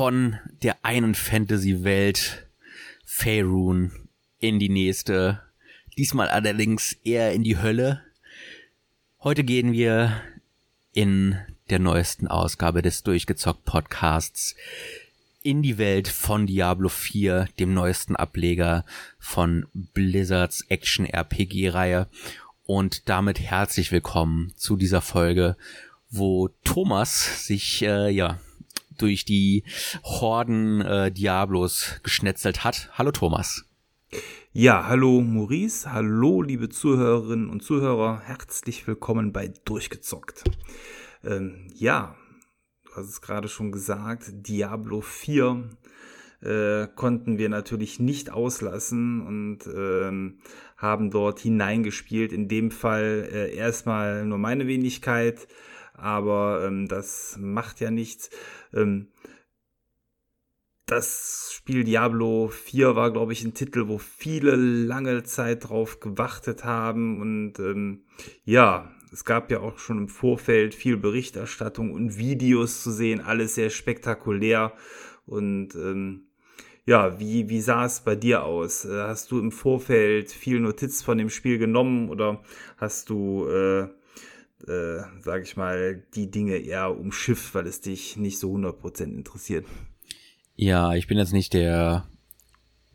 von der einen Fantasy-Welt Faerun in die nächste. Diesmal allerdings eher in die Hölle. Heute gehen wir in der neuesten Ausgabe des Durchgezockt Podcasts in die Welt von Diablo 4, dem neuesten Ableger von Blizzards Action RPG Reihe. Und damit herzlich willkommen zu dieser Folge, wo Thomas sich äh, ja durch die Horden äh, Diablos geschnetzelt hat. Hallo Thomas. Ja, hallo Maurice, hallo liebe Zuhörerinnen und Zuhörer, herzlich willkommen bei Durchgezockt. Ähm, ja, du hast es gerade schon gesagt, Diablo 4 äh, konnten wir natürlich nicht auslassen und äh, haben dort hineingespielt. In dem Fall äh, erstmal nur meine Wenigkeit, aber ähm, das macht ja nichts. Ähm, das Spiel Diablo 4 war, glaube ich, ein Titel, wo viele lange Zeit drauf gewartet haben. Und ähm, ja, es gab ja auch schon im Vorfeld viel Berichterstattung und Videos zu sehen, alles sehr spektakulär. Und ähm, ja, wie, wie sah es bei dir aus? Äh, hast du im Vorfeld viel Notiz von dem Spiel genommen oder hast du äh, äh, sage ich mal, die Dinge eher umschifft, weil es dich nicht so 100% interessiert. Ja, ich bin jetzt nicht der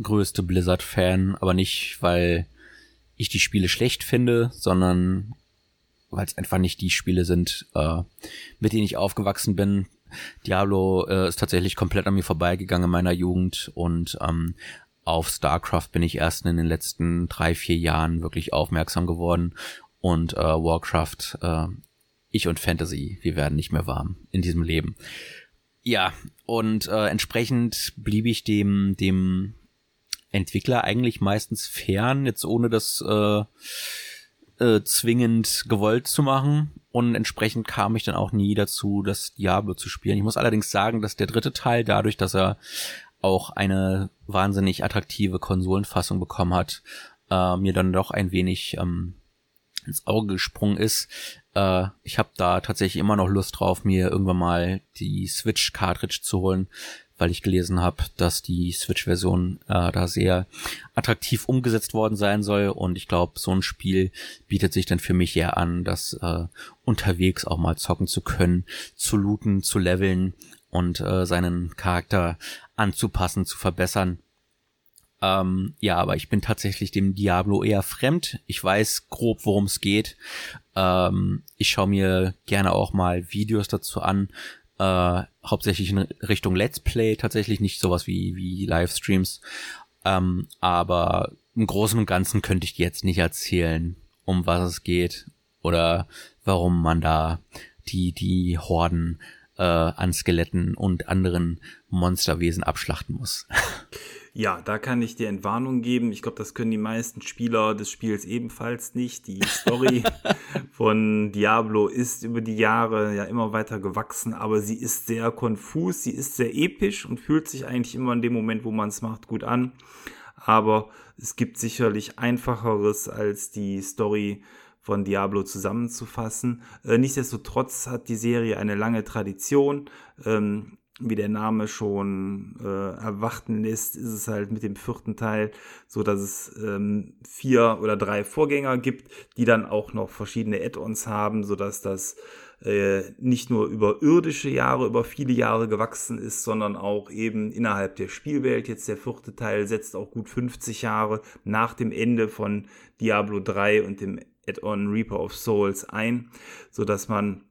größte Blizzard-Fan, aber nicht, weil ich die Spiele schlecht finde, sondern weil es einfach nicht die Spiele sind, äh, mit denen ich aufgewachsen bin. Diablo äh, ist tatsächlich komplett an mir vorbeigegangen in meiner Jugend und ähm, auf StarCraft bin ich erst in den letzten drei, vier Jahren wirklich aufmerksam geworden und äh, Warcraft, äh, ich und Fantasy, wir werden nicht mehr warm in diesem Leben. Ja, und äh, entsprechend blieb ich dem, dem Entwickler eigentlich meistens fern, jetzt ohne das äh, äh, zwingend gewollt zu machen. Und entsprechend kam ich dann auch nie dazu, das Diablo zu spielen. Ich muss allerdings sagen, dass der dritte Teil, dadurch, dass er auch eine wahnsinnig attraktive Konsolenfassung bekommen hat, äh, mir dann doch ein wenig ähm, ins Auge gesprungen ist. Äh, ich habe da tatsächlich immer noch Lust drauf, mir irgendwann mal die Switch-Cartridge zu holen, weil ich gelesen habe, dass die Switch-Version äh, da sehr attraktiv umgesetzt worden sein soll. Und ich glaube, so ein Spiel bietet sich dann für mich eher an, das äh, unterwegs auch mal zocken zu können, zu looten, zu leveln und äh, seinen Charakter anzupassen, zu verbessern. Ähm, ja, aber ich bin tatsächlich dem Diablo eher fremd. Ich weiß grob, worum es geht. Ähm, ich schaue mir gerne auch mal Videos dazu an. Äh, hauptsächlich in Richtung Let's Play, tatsächlich nicht sowas wie, wie Livestreams. Ähm, aber im Großen und Ganzen könnte ich dir jetzt nicht erzählen, um was es geht oder warum man da die, die Horden äh, an Skeletten und anderen Monsterwesen abschlachten muss. Ja, da kann ich dir Entwarnung geben. Ich glaube, das können die meisten Spieler des Spiels ebenfalls nicht. Die Story von Diablo ist über die Jahre ja immer weiter gewachsen, aber sie ist sehr konfus, sie ist sehr episch und fühlt sich eigentlich immer in dem Moment, wo man es macht, gut an. Aber es gibt sicherlich einfacheres als die Story von Diablo zusammenzufassen. Äh, nichtsdestotrotz hat die Serie eine lange Tradition. Ähm, wie der Name schon äh, erwarten lässt, ist es halt mit dem vierten Teil so, dass es ähm, vier oder drei Vorgänger gibt, die dann auch noch verschiedene Add-ons haben, so dass das äh, nicht nur über irdische Jahre, über viele Jahre gewachsen ist, sondern auch eben innerhalb der Spielwelt. Jetzt der vierte Teil setzt auch gut 50 Jahre nach dem Ende von Diablo 3 und dem Add-on Reaper of Souls ein, so dass man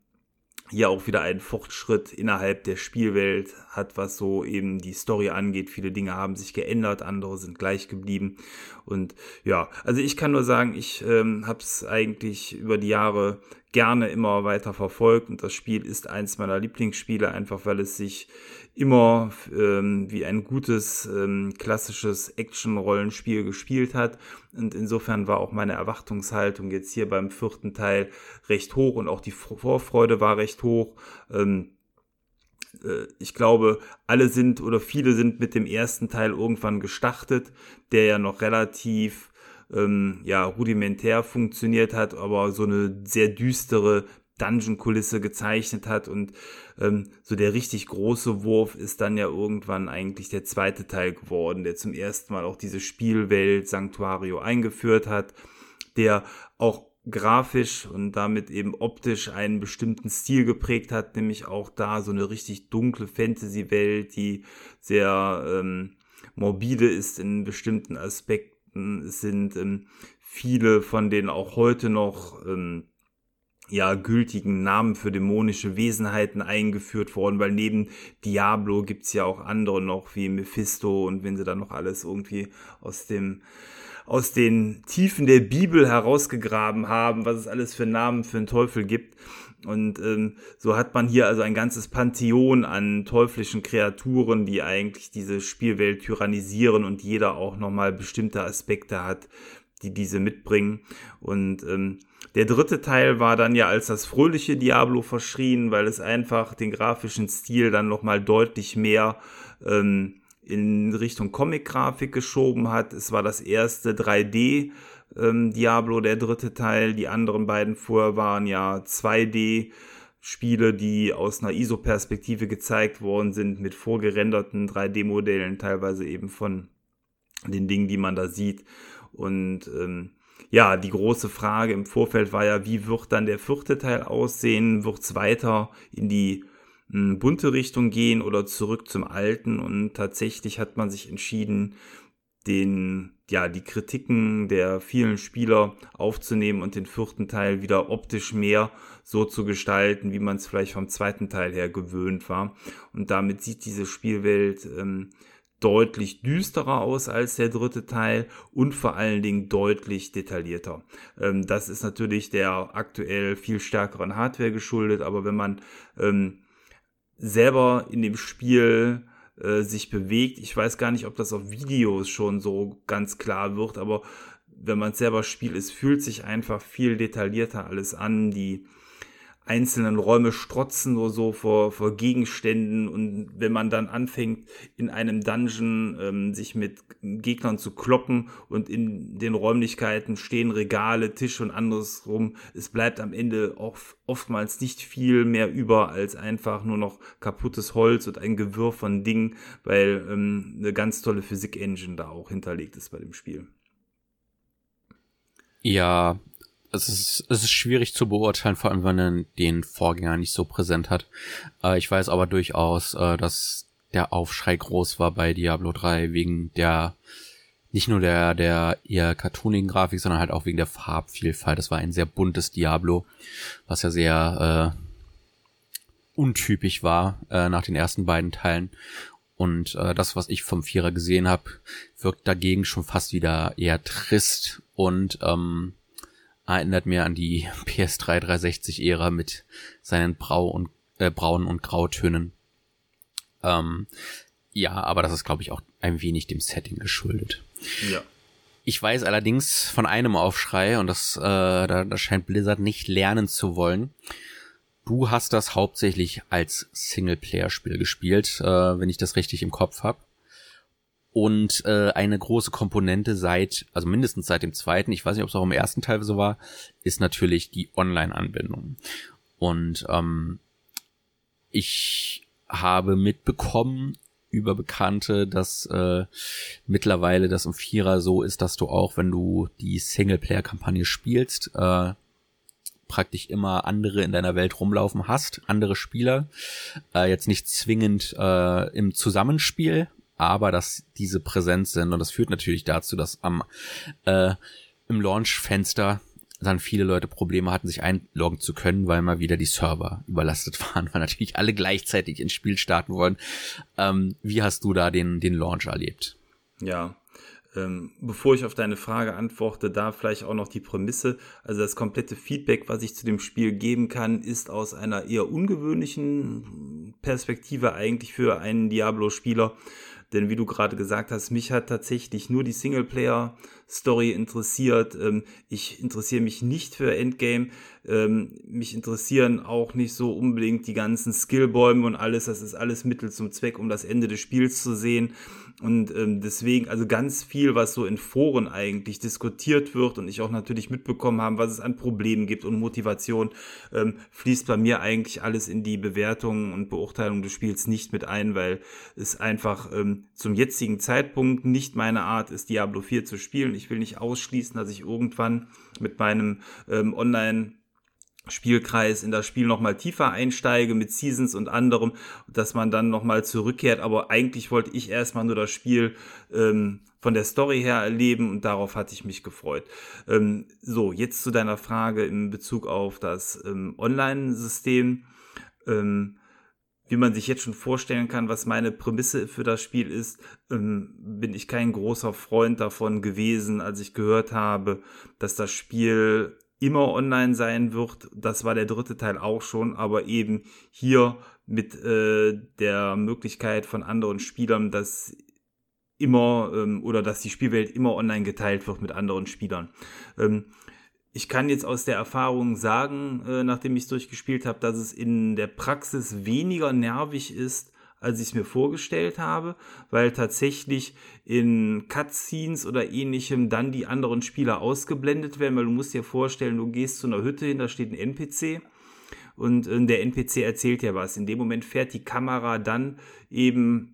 hier auch wieder einen Fortschritt innerhalb der Spielwelt hat, was so eben die Story angeht. Viele Dinge haben sich geändert, andere sind gleich geblieben. Und ja, also ich kann nur sagen, ich ähm, habe es eigentlich über die Jahre gerne immer weiter verfolgt und das Spiel ist eins meiner Lieblingsspiele, einfach weil es sich immer ähm, wie ein gutes ähm, klassisches Action-Rollenspiel gespielt hat. Und insofern war auch meine Erwartungshaltung jetzt hier beim vierten Teil recht hoch und auch die Vorfreude war recht hoch. Ähm, äh, ich glaube, alle sind oder viele sind mit dem ersten Teil irgendwann gestartet, der ja noch relativ ähm, ja, rudimentär funktioniert hat, aber so eine sehr düstere Dungeon-Kulisse gezeichnet hat. Und ähm, so der richtig große Wurf ist dann ja irgendwann eigentlich der zweite Teil geworden, der zum ersten Mal auch diese Spielwelt Sanctuario eingeführt hat, der auch grafisch und damit eben optisch einen bestimmten Stil geprägt hat, nämlich auch da so eine richtig dunkle Fantasy-Welt, die sehr ähm, morbide ist in bestimmten Aspekten. Es sind ähm, viele von denen auch heute noch ähm, ja, gültigen Namen für dämonische Wesenheiten eingeführt worden, weil neben Diablo gibt's ja auch andere noch, wie Mephisto und wenn sie dann noch alles irgendwie aus dem aus den Tiefen der Bibel herausgegraben haben, was es alles für Namen für den Teufel gibt. Und ähm, so hat man hier also ein ganzes Pantheon an teuflischen Kreaturen, die eigentlich diese Spielwelt tyrannisieren und jeder auch nochmal bestimmte Aspekte hat, die diese mitbringen. Und ähm, der dritte Teil war dann ja als das fröhliche Diablo verschrien, weil es einfach den grafischen Stil dann nochmal deutlich mehr ähm, in Richtung Comic-Grafik geschoben hat. Es war das erste 3D ähm, Diablo, der dritte Teil. Die anderen beiden vorher waren ja 2D. Spiele, die aus einer ISO-Perspektive gezeigt worden sind, mit vorgerenderten 3D-Modellen, teilweise eben von den Dingen, die man da sieht. Und ähm, ja, die große Frage im Vorfeld war ja, wie wird dann der vierte Teil aussehen? Wird es weiter in die bunte Richtung gehen oder zurück zum alten und tatsächlich hat man sich entschieden, den, ja, die Kritiken der vielen Spieler aufzunehmen und den vierten Teil wieder optisch mehr so zu gestalten, wie man es vielleicht vom zweiten Teil her gewöhnt war. Und damit sieht diese Spielwelt ähm, deutlich düsterer aus als der dritte Teil und vor allen Dingen deutlich detaillierter. Ähm, das ist natürlich der aktuell viel stärkeren Hardware geschuldet, aber wenn man ähm, selber in dem Spiel äh, sich bewegt. Ich weiß gar nicht, ob das auf Videos schon so ganz klar wird, aber wenn man selber spielt, es fühlt sich einfach viel detaillierter alles an. Die einzelnen Räume strotzen nur so vor, vor Gegenständen und wenn man dann anfängt, in einem Dungeon ähm, sich mit Gegnern zu kloppen und in den Räumlichkeiten stehen Regale, Tische und anderes rum, es bleibt am Ende oft, oftmals nicht viel mehr über als einfach nur noch kaputtes Holz und ein Gewirr von Dingen, weil ähm, eine ganz tolle Physik-Engine da auch hinterlegt ist bei dem Spiel. Ja, es ist, es ist schwierig zu beurteilen, vor allem wenn man den Vorgänger nicht so präsent hat. Äh, ich weiß aber durchaus, äh, dass der Aufschrei groß war bei Diablo 3 wegen der nicht nur der der eher cartoonigen Grafik, sondern halt auch wegen der Farbvielfalt. Das war ein sehr buntes Diablo, was ja sehr äh, untypisch war äh, nach den ersten beiden Teilen. Und äh, das, was ich vom Vierer gesehen habe, wirkt dagegen schon fast wieder eher trist und ähm, erinnert mir an die PS3 360-Ära mit seinen Brau und, äh, braunen und Grautönen. Ähm, ja, aber das ist, glaube ich, auch ein wenig dem Setting geschuldet. Ja. Ich weiß allerdings von einem Aufschrei, und das, äh, da, da scheint Blizzard nicht lernen zu wollen. Du hast das hauptsächlich als Singleplayer-Spiel gespielt, äh, wenn ich das richtig im Kopf habe. Und äh, eine große Komponente seit, also mindestens seit dem zweiten, ich weiß nicht, ob es auch im ersten Teil so war, ist natürlich die Online-Anbindung. Und ähm, ich habe mitbekommen über Bekannte, dass äh, mittlerweile das im Vierer so ist, dass du auch, wenn du die Singleplayer-Kampagne spielst, äh, praktisch immer andere in deiner Welt rumlaufen hast, andere Spieler, äh, jetzt nicht zwingend äh, im Zusammenspiel, aber dass diese präsent sind und das führt natürlich dazu, dass am äh, im Launch-Fenster dann viele Leute Probleme hatten, sich einloggen zu können, weil mal wieder die Server überlastet waren, weil natürlich alle gleichzeitig ins Spiel starten wollen. Ähm, wie hast du da den, den Launch erlebt? Ja, ähm, bevor ich auf deine Frage antworte, da vielleicht auch noch die Prämisse. Also das komplette Feedback, was ich zu dem Spiel geben kann, ist aus einer eher ungewöhnlichen Perspektive eigentlich für einen Diablo-Spieler. Denn wie du gerade gesagt hast, mich hat tatsächlich nur die Singleplayer-Story interessiert. Ähm, ich interessiere mich nicht für Endgame. Ähm, mich interessieren auch nicht so unbedingt die ganzen Skillbäume und alles. Das ist alles Mittel zum Zweck, um das Ende des Spiels zu sehen. Und ähm, deswegen, also ganz viel, was so in Foren eigentlich diskutiert wird und ich auch natürlich mitbekommen habe, was es an Problemen gibt und Motivation, ähm, fließt bei mir eigentlich alles in die Bewertung und Beurteilung des Spiels nicht mit ein, weil es einfach ähm, zum jetzigen Zeitpunkt nicht meine Art ist, Diablo 4 zu spielen. Ich will nicht ausschließen, dass ich irgendwann mit meinem ähm, Online- Spielkreis in das Spiel nochmal tiefer einsteige mit Seasons und anderem, dass man dann nochmal zurückkehrt. Aber eigentlich wollte ich erstmal nur das Spiel ähm, von der Story her erleben und darauf hatte ich mich gefreut. Ähm, so, jetzt zu deiner Frage in Bezug auf das ähm, Online-System. Ähm, wie man sich jetzt schon vorstellen kann, was meine Prämisse für das Spiel ist, ähm, bin ich kein großer Freund davon gewesen, als ich gehört habe, dass das Spiel immer online sein wird. Das war der dritte Teil auch schon, aber eben hier mit äh, der Möglichkeit von anderen Spielern, dass immer ähm, oder dass die Spielwelt immer online geteilt wird mit anderen Spielern. Ähm, ich kann jetzt aus der Erfahrung sagen, äh, nachdem ich es durchgespielt habe, dass es in der Praxis weniger nervig ist, als ich es mir vorgestellt habe, weil tatsächlich in Cutscenes oder ähnlichem dann die anderen Spieler ausgeblendet werden, weil du musst dir vorstellen, du gehst zu einer Hütte hin, da steht ein NPC und äh, der NPC erzählt ja was. In dem Moment fährt die Kamera dann eben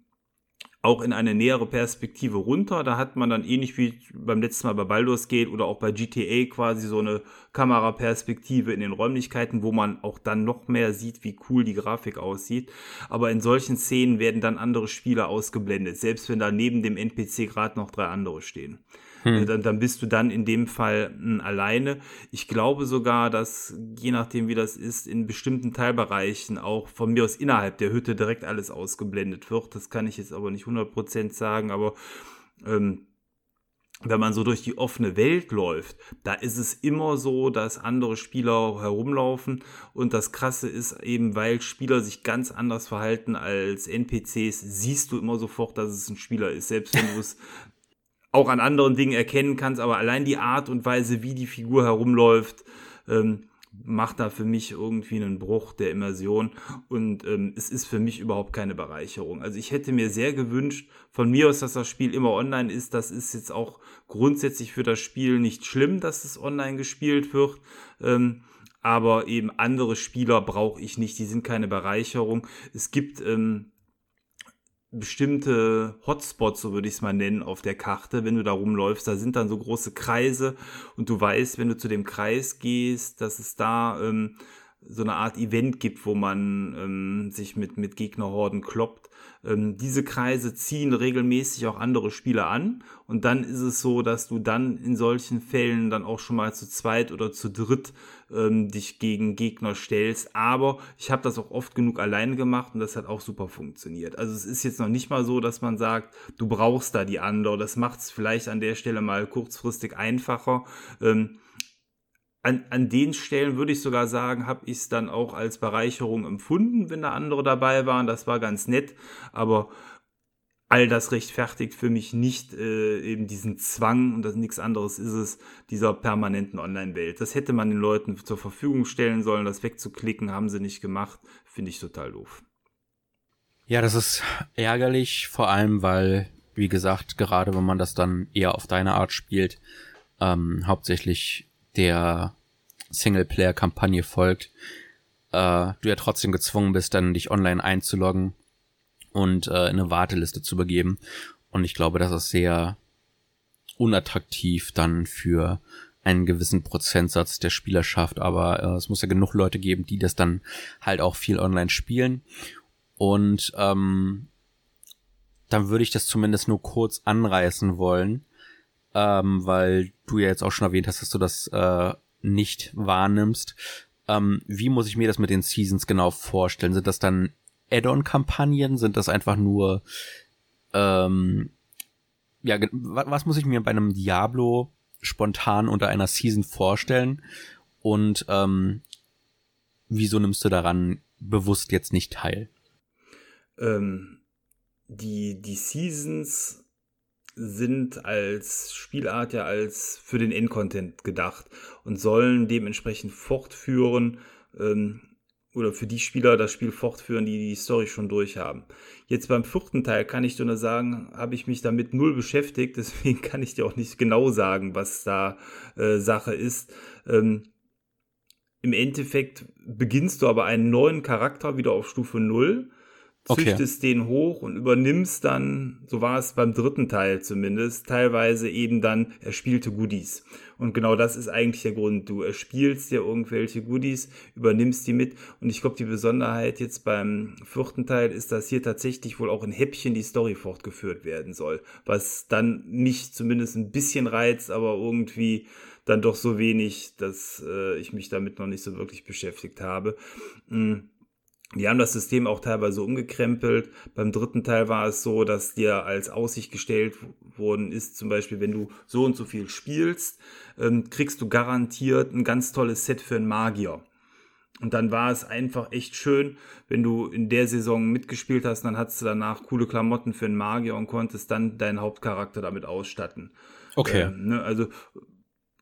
auch in eine nähere Perspektive runter. Da hat man dann ähnlich wie beim letzten Mal bei Baldur's Gate oder auch bei GTA quasi so eine Kameraperspektive in den Räumlichkeiten, wo man auch dann noch mehr sieht, wie cool die Grafik aussieht. Aber in solchen Szenen werden dann andere Spieler ausgeblendet, selbst wenn da neben dem NPC gerade noch drei andere stehen. Hm. Äh, dann, dann bist du dann in dem Fall mh, hm, alleine. Ich glaube sogar, dass je nachdem, wie das ist, in bestimmten Teilbereichen auch von mir aus innerhalb der Hütte direkt alles ausgeblendet wird. Das kann ich jetzt aber nicht 100% sagen, aber ähm, wenn man so durch die offene Welt läuft, da ist es immer so, dass andere Spieler herumlaufen und das Krasse ist eben, weil Spieler sich ganz anders verhalten als NPCs, siehst du immer sofort, dass es ein Spieler ist, selbst wenn du es auch an anderen Dingen erkennen kannst, aber allein die Art und Weise, wie die Figur herumläuft, ähm, macht da für mich irgendwie einen Bruch der Immersion und ähm, es ist für mich überhaupt keine Bereicherung. Also ich hätte mir sehr gewünscht, von mir aus, dass das Spiel immer online ist. Das ist jetzt auch grundsätzlich für das Spiel nicht schlimm, dass es online gespielt wird. Ähm, aber eben andere Spieler brauche ich nicht, die sind keine Bereicherung. Es gibt ähm, bestimmte Hotspots, so würde ich es mal nennen, auf der Karte, wenn du da rumläufst. Da sind dann so große Kreise und du weißt, wenn du zu dem Kreis gehst, dass es da ähm, so eine Art Event gibt, wo man ähm, sich mit, mit Gegnerhorden kloppt. Ähm, diese Kreise ziehen regelmäßig auch andere Spieler an und dann ist es so, dass du dann in solchen Fällen dann auch schon mal zu zweit oder zu dritt ähm, dich gegen Gegner stellst. Aber ich habe das auch oft genug alleine gemacht und das hat auch super funktioniert. Also es ist jetzt noch nicht mal so, dass man sagt, du brauchst da die andere. Das macht es vielleicht an der Stelle mal kurzfristig einfacher. Ähm, an, an den Stellen würde ich sogar sagen, habe ich es dann auch als Bereicherung empfunden, wenn da andere dabei waren. Das war ganz nett, aber all das rechtfertigt für mich nicht äh, eben diesen Zwang, und das nichts anderes ist es, dieser permanenten Online-Welt. Das hätte man den Leuten zur Verfügung stellen sollen, das wegzuklicken, haben sie nicht gemacht. Finde ich total doof. Ja, das ist ärgerlich, vor allem weil, wie gesagt, gerade wenn man das dann eher auf deine Art spielt, ähm, hauptsächlich der Singleplayer-Kampagne folgt, äh, du ja trotzdem gezwungen bist, dann dich online einzuloggen und äh, eine Warteliste zu begeben. Und ich glaube, das ist sehr unattraktiv dann für einen gewissen Prozentsatz der Spielerschaft, aber äh, es muss ja genug Leute geben, die das dann halt auch viel online spielen. Und ähm, dann würde ich das zumindest nur kurz anreißen wollen, ähm, weil du ja jetzt auch schon erwähnt hast, dass du das äh, nicht wahrnimmst. Ähm, wie muss ich mir das mit den Seasons genau vorstellen? Sind das dann Add-on-Kampagnen? Sind das einfach nur ähm, ja, was muss ich mir bei einem Diablo spontan unter einer Season vorstellen? Und ähm, wieso nimmst du daran bewusst jetzt nicht teil? Ähm, die, die Seasons sind als Spielart ja als für den Endcontent gedacht und sollen dementsprechend fortführen, ähm, oder für die Spieler das Spiel fortführen, die die Story schon durchhaben. Jetzt beim vierten Teil kann ich dir nur sagen, habe ich mich damit null beschäftigt, deswegen kann ich dir auch nicht genau sagen, was da äh, Sache ist. Ähm, Im Endeffekt beginnst du aber einen neuen Charakter wieder auf Stufe 0 züchtest okay. den hoch und übernimmst dann, so war es beim dritten Teil zumindest, teilweise eben dann erspielte Goodies. Und genau das ist eigentlich der Grund. Du erspielst dir irgendwelche Goodies, übernimmst die mit. Und ich glaube, die Besonderheit jetzt beim vierten Teil ist, dass hier tatsächlich wohl auch in Häppchen die Story fortgeführt werden soll. Was dann mich zumindest ein bisschen reizt, aber irgendwie dann doch so wenig, dass äh, ich mich damit noch nicht so wirklich beschäftigt habe. Mhm die haben das System auch teilweise umgekrempelt. Beim dritten Teil war es so, dass dir als Aussicht gestellt worden ist, zum Beispiel, wenn du so und so viel spielst, ähm, kriegst du garantiert ein ganz tolles Set für einen Magier. Und dann war es einfach echt schön, wenn du in der Saison mitgespielt hast, dann hattest du danach coole Klamotten für einen Magier und konntest dann deinen Hauptcharakter damit ausstatten. Okay. Ähm, ne, also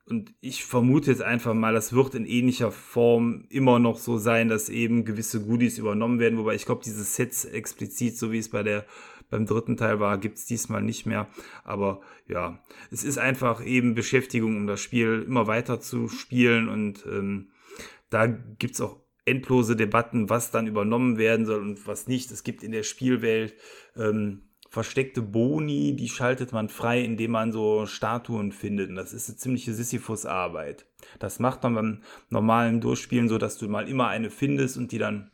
und ich vermute jetzt einfach mal, das wird in ähnlicher Form immer noch so sein, dass eben gewisse Goodies übernommen werden. Wobei ich glaube, diese Sets explizit, so wie es bei der beim dritten Teil war, gibt's diesmal nicht mehr. Aber ja, es ist einfach eben Beschäftigung, um das Spiel immer weiter zu spielen. Und ähm, da gibt's auch endlose Debatten, was dann übernommen werden soll und was nicht. Es gibt in der Spielwelt ähm, versteckte Boni, die schaltet man frei, indem man so Statuen findet. Und das ist eine ziemliche Sisyphus-Arbeit. Das macht man beim normalen Durchspielen so, dass du mal immer eine findest und die dann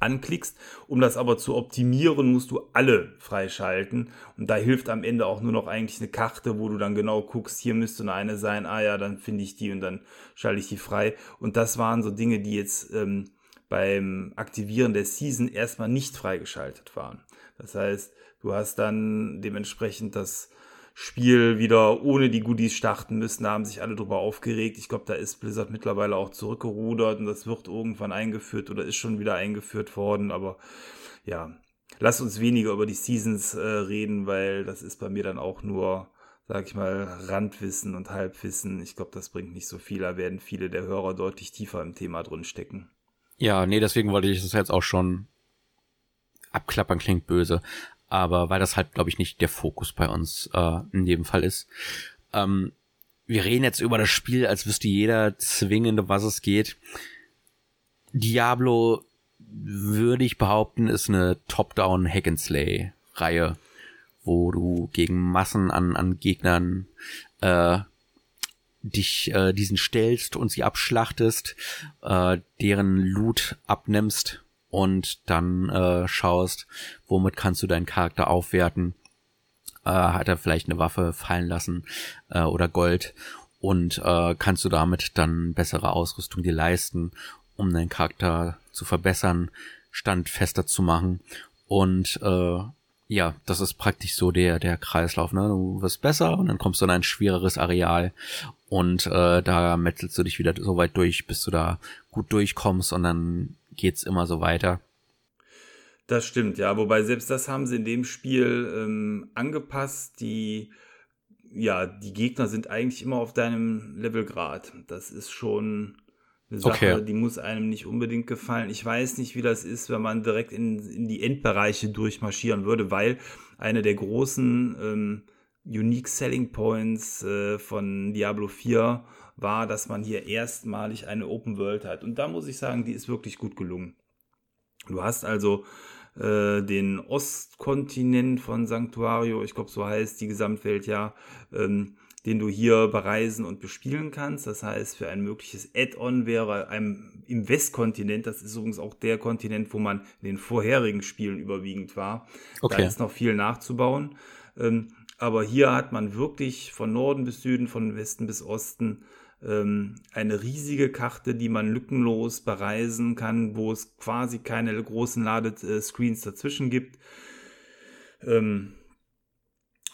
anklickst. Um das aber zu optimieren, musst du alle freischalten. Und da hilft am Ende auch nur noch eigentlich eine Karte, wo du dann genau guckst, hier müsste nur eine sein. Ah ja, dann finde ich die und dann schalte ich die frei. Und das waren so Dinge, die jetzt ähm, beim Aktivieren der Season erstmal nicht freigeschaltet waren. Das heißt, Du hast dann dementsprechend das Spiel wieder ohne die Goodies starten müssen. Da haben sich alle drüber aufgeregt. Ich glaube, da ist Blizzard mittlerweile auch zurückgerudert und das wird irgendwann eingeführt oder ist schon wieder eingeführt worden. Aber ja, lass uns weniger über die Seasons äh, reden, weil das ist bei mir dann auch nur, sag ich mal, Randwissen und Halbwissen. Ich glaube, das bringt nicht so viel. Da werden viele der Hörer deutlich tiefer im Thema drin stecken. Ja, nee, deswegen wollte ich das jetzt auch schon abklappern klingt böse aber weil das halt, glaube ich, nicht der Fokus bei uns äh, in jedem Fall ist. Ähm, wir reden jetzt über das Spiel, als wüsste jeder zwingende, was es geht. Diablo, würde ich behaupten, ist eine Top-Down Hack-and-Slay-Reihe, wo du gegen Massen an, an Gegnern äh, dich äh, diesen stellst und sie abschlachtest, äh, deren Loot abnimmst und dann äh, schaust, womit kannst du deinen Charakter aufwerten. Äh, hat er vielleicht eine Waffe fallen lassen äh, oder Gold und äh, kannst du damit dann bessere Ausrüstung dir leisten, um deinen Charakter zu verbessern, standfester zu machen und äh, ja, das ist praktisch so der der Kreislauf. Ne? Du wirst besser und dann kommst du in ein schwereres Areal und äh, da metzelst du dich wieder so weit durch, bis du da gut durchkommst und dann geht's immer so weiter. Das stimmt, ja. Wobei selbst das haben sie in dem Spiel ähm, angepasst. Die, ja, die Gegner sind eigentlich immer auf deinem Levelgrad. Das ist schon eine Sache, okay. die muss einem nicht unbedingt gefallen. Ich weiß nicht, wie das ist, wenn man direkt in, in die Endbereiche durchmarschieren würde, weil eine der großen ähm, Unique Selling Points äh, von Diablo 4 war, dass man hier erstmalig eine Open World hat. Und da muss ich sagen, die ist wirklich gut gelungen. Du hast also äh, den Ostkontinent von Sanctuario, ich glaube, so heißt die Gesamtwelt ja, ähm, den du hier bereisen und bespielen kannst. Das heißt, für ein mögliches Add-on wäre einem im Westkontinent, das ist übrigens auch der Kontinent, wo man in den vorherigen Spielen überwiegend war. Okay. Da ist noch viel nachzubauen. Ähm, aber hier hat man wirklich von Norden bis Süden, von Westen bis Osten eine riesige Karte, die man lückenlos bereisen kann, wo es quasi keine großen Ladescreens dazwischen gibt. Ähm,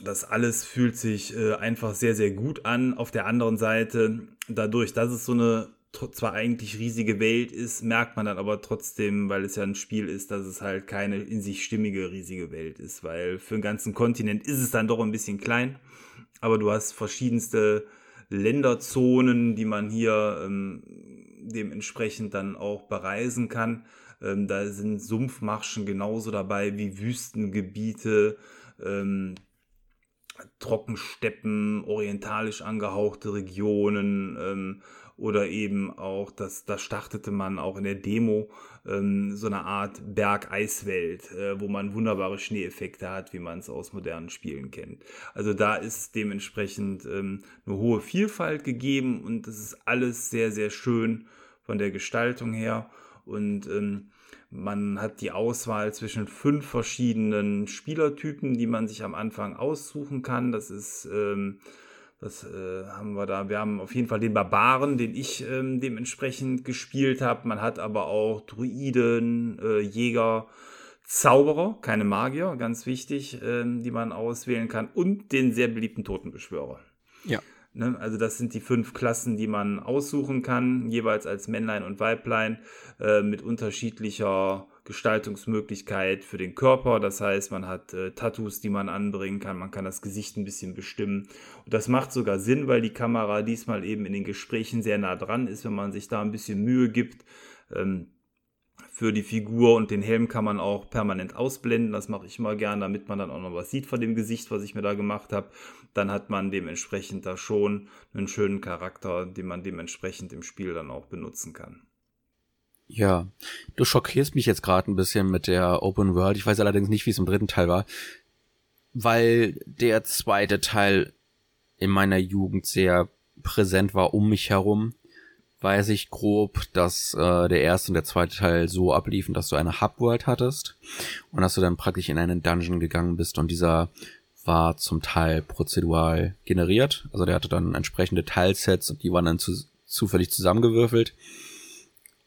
das alles fühlt sich äh, einfach sehr, sehr gut an. Auf der anderen Seite, dadurch, dass es so eine zwar eigentlich riesige Welt ist, merkt man dann aber trotzdem, weil es ja ein Spiel ist, dass es halt keine in sich stimmige riesige Welt ist, weil für den ganzen Kontinent ist es dann doch ein bisschen klein, aber du hast verschiedenste Länderzonen, die man hier ähm, dementsprechend dann auch bereisen kann. Ähm, da sind Sumpfmarschen genauso dabei wie Wüstengebiete, ähm, Trockensteppen, orientalisch angehauchte Regionen ähm, oder eben auch, das, das startete man auch in der Demo, ähm, so eine Art Bergeiswelt, äh, wo man wunderbare Schneeeffekte hat, wie man es aus modernen Spielen kennt. Also da ist dementsprechend ähm, eine hohe Vielfalt gegeben und es ist alles sehr, sehr schön von der Gestaltung her. Und ähm, man hat die Auswahl zwischen fünf verschiedenen Spielertypen, die man sich am Anfang aussuchen kann. Das ist, ähm, das äh, haben wir da. Wir haben auf jeden Fall den Barbaren, den ich ähm, dementsprechend gespielt habe. Man hat aber auch Druiden, äh, Jäger, Zauberer, keine Magier, ganz wichtig, ähm, die man auswählen kann. Und den sehr beliebten Totenbeschwörer. Ja. Ne? Also das sind die fünf Klassen, die man aussuchen kann, jeweils als Männlein und Weiblein äh, mit unterschiedlicher Gestaltungsmöglichkeit für den Körper. Das heißt, man hat äh, Tattoos, die man anbringen kann, man kann das Gesicht ein bisschen bestimmen. Und das macht sogar Sinn, weil die Kamera diesmal eben in den Gesprächen sehr nah dran ist, wenn man sich da ein bisschen Mühe gibt. Ähm, für die Figur und den Helm kann man auch permanent ausblenden. Das mache ich immer gern, damit man dann auch noch was sieht von dem Gesicht, was ich mir da gemacht habe. Dann hat man dementsprechend da schon einen schönen Charakter, den man dementsprechend im Spiel dann auch benutzen kann. Ja, du schockierst mich jetzt gerade ein bisschen mit der Open World. Ich weiß allerdings nicht, wie es im dritten Teil war, weil der zweite Teil in meiner Jugend sehr präsent war um mich herum weiß ich grob, dass äh, der erste und der zweite Teil so abliefen, dass du eine Hubworld hattest und dass du dann praktisch in einen Dungeon gegangen bist und dieser war zum Teil prozedural generiert. Also der hatte dann entsprechende Teilsets und die waren dann zu, zufällig zusammengewürfelt.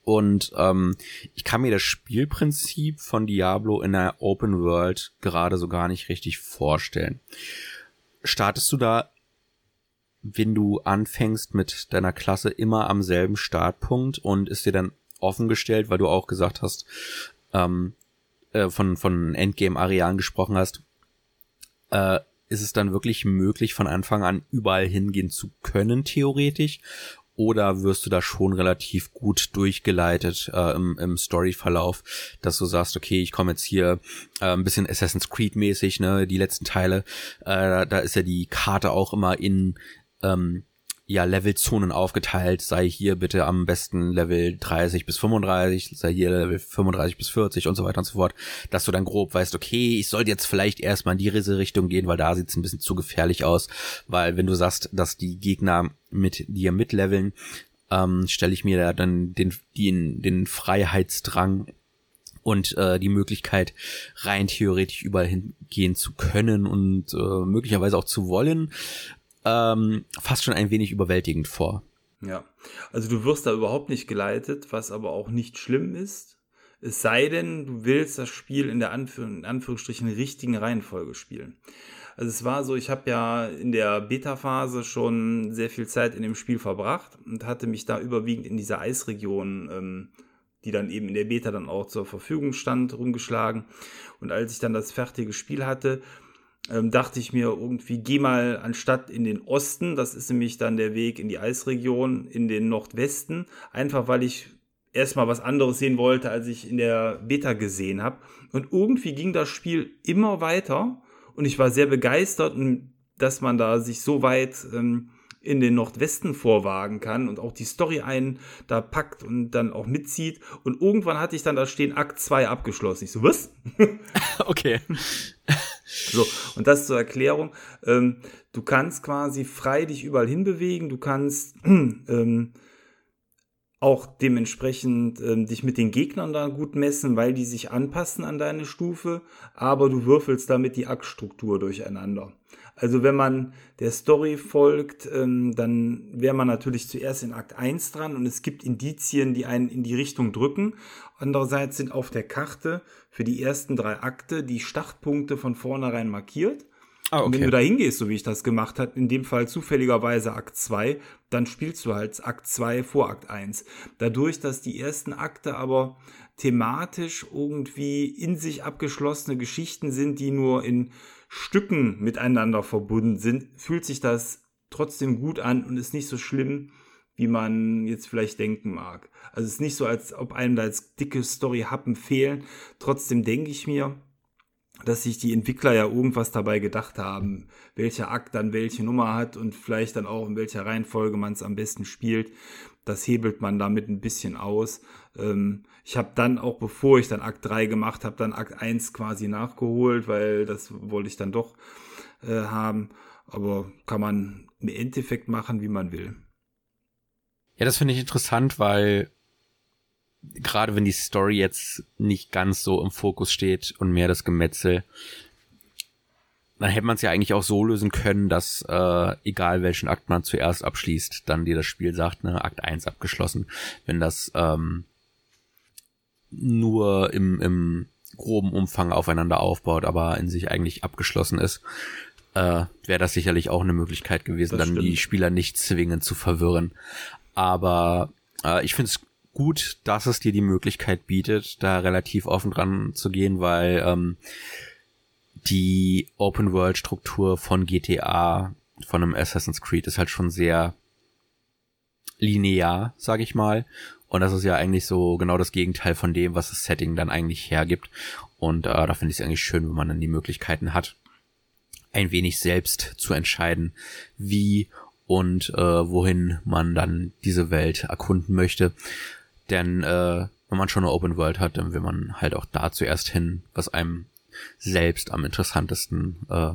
Und ähm, ich kann mir das Spielprinzip von Diablo in der Open World gerade so gar nicht richtig vorstellen. Startest du da wenn du anfängst mit deiner Klasse immer am selben Startpunkt und ist dir dann offen gestellt, weil du auch gesagt hast, ähm, äh, von, von Endgame-Arealen gesprochen hast, äh, ist es dann wirklich möglich, von Anfang an überall hingehen zu können, theoretisch? Oder wirst du da schon relativ gut durchgeleitet äh, im, im Storyverlauf, dass du sagst, okay, ich komme jetzt hier äh, ein bisschen Assassin's Creed mäßig, ne, die letzten Teile, äh, da ist ja die Karte auch immer in ähm, ja, Levelzonen aufgeteilt, sei hier bitte am besten Level 30 bis 35, sei hier Level 35 bis 40 und so weiter und so fort, dass du dann grob weißt, okay, ich sollte jetzt vielleicht erstmal in diese Richtung gehen, weil da sieht's ein bisschen zu gefährlich aus, weil wenn du sagst, dass die Gegner mit dir mitleveln, ähm, stelle ich mir da dann den, den, den Freiheitsdrang und äh, die Möglichkeit, rein theoretisch überall hingehen zu können und äh, möglicherweise auch zu wollen, ähm, fast schon ein wenig überwältigend vor. Ja, also du wirst da überhaupt nicht geleitet, was aber auch nicht schlimm ist. Es sei denn, du willst das Spiel in der Anführ in Anführungsstrichen richtigen Reihenfolge spielen. Also es war so, ich habe ja in der Beta-Phase schon sehr viel Zeit in dem Spiel verbracht und hatte mich da überwiegend in dieser Eisregion, ähm, die dann eben in der Beta dann auch zur Verfügung stand, rumgeschlagen. Und als ich dann das fertige Spiel hatte, ähm, dachte ich mir irgendwie, geh mal anstatt in den Osten, das ist nämlich dann der Weg in die Eisregion, in den Nordwesten, einfach weil ich erstmal was anderes sehen wollte, als ich in der Beta gesehen habe. Und irgendwie ging das Spiel immer weiter und ich war sehr begeistert, dass man da sich so weit ähm, in den Nordwesten vorwagen kann und auch die Story einen da packt und dann auch mitzieht. Und irgendwann hatte ich dann da stehen Akt 2 abgeschlossen. Ich so, was? okay. So, und das zur Erklärung. Ähm, du kannst quasi frei dich überall hinbewegen. Du kannst ähm, auch dementsprechend ähm, dich mit den Gegnern da gut messen, weil die sich anpassen an deine Stufe, aber du würfelst damit die Aktstruktur durcheinander. Also wenn man der Story folgt, ähm, dann wäre man natürlich zuerst in Akt 1 dran und es gibt Indizien, die einen in die Richtung drücken. Andererseits sind auf der Karte für die ersten drei Akte die Startpunkte von vornherein markiert. Ah, okay. Und wenn du da hingehst, so wie ich das gemacht habe, in dem Fall zufälligerweise Akt 2, dann spielst du halt Akt 2 vor Akt 1. Dadurch, dass die ersten Akte aber thematisch irgendwie in sich abgeschlossene Geschichten sind, die nur in Stücken miteinander verbunden sind, fühlt sich das trotzdem gut an und ist nicht so schlimm, wie man jetzt vielleicht denken mag. Also es ist nicht so, als ob einem da jetzt dicke Story-Happen fehlen. Trotzdem denke ich mir, dass sich die Entwickler ja irgendwas dabei gedacht haben, welcher Akt dann welche Nummer hat und vielleicht dann auch in welcher Reihenfolge man es am besten spielt. Das hebelt man damit ein bisschen aus. Ähm, ich habe dann auch, bevor ich dann Akt 3 gemacht habe, dann Akt 1 quasi nachgeholt, weil das wollte ich dann doch äh, haben. Aber kann man im Endeffekt machen, wie man will. Ja, das finde ich interessant, weil gerade wenn die Story jetzt nicht ganz so im Fokus steht und mehr das Gemetzel, dann hätte man es ja eigentlich auch so lösen können, dass äh, egal welchen Akt man zuerst abschließt, dann dir das Spiel sagt, ne, Akt 1 abgeschlossen. Wenn das ähm, nur im, im groben Umfang aufeinander aufbaut, aber in sich eigentlich abgeschlossen ist, äh, wäre das sicherlich auch eine Möglichkeit gewesen, das dann stimmt. die Spieler nicht zwingend zu verwirren. Aber äh, ich finde es gut, dass es dir die Möglichkeit bietet, da relativ offen dran zu gehen, weil ähm, die Open-World-Struktur von GTA, von einem Assassin's Creed, ist halt schon sehr linear, sag ich mal. Und das ist ja eigentlich so genau das Gegenteil von dem, was das Setting dann eigentlich hergibt. Und äh, da finde ich es eigentlich schön, wenn man dann die Möglichkeiten hat, ein wenig selbst zu entscheiden, wie und äh, wohin man dann diese Welt erkunden möchte. Denn äh, wenn man schon eine Open World hat, dann will man halt auch da zuerst hin, was einem selbst am interessantesten äh,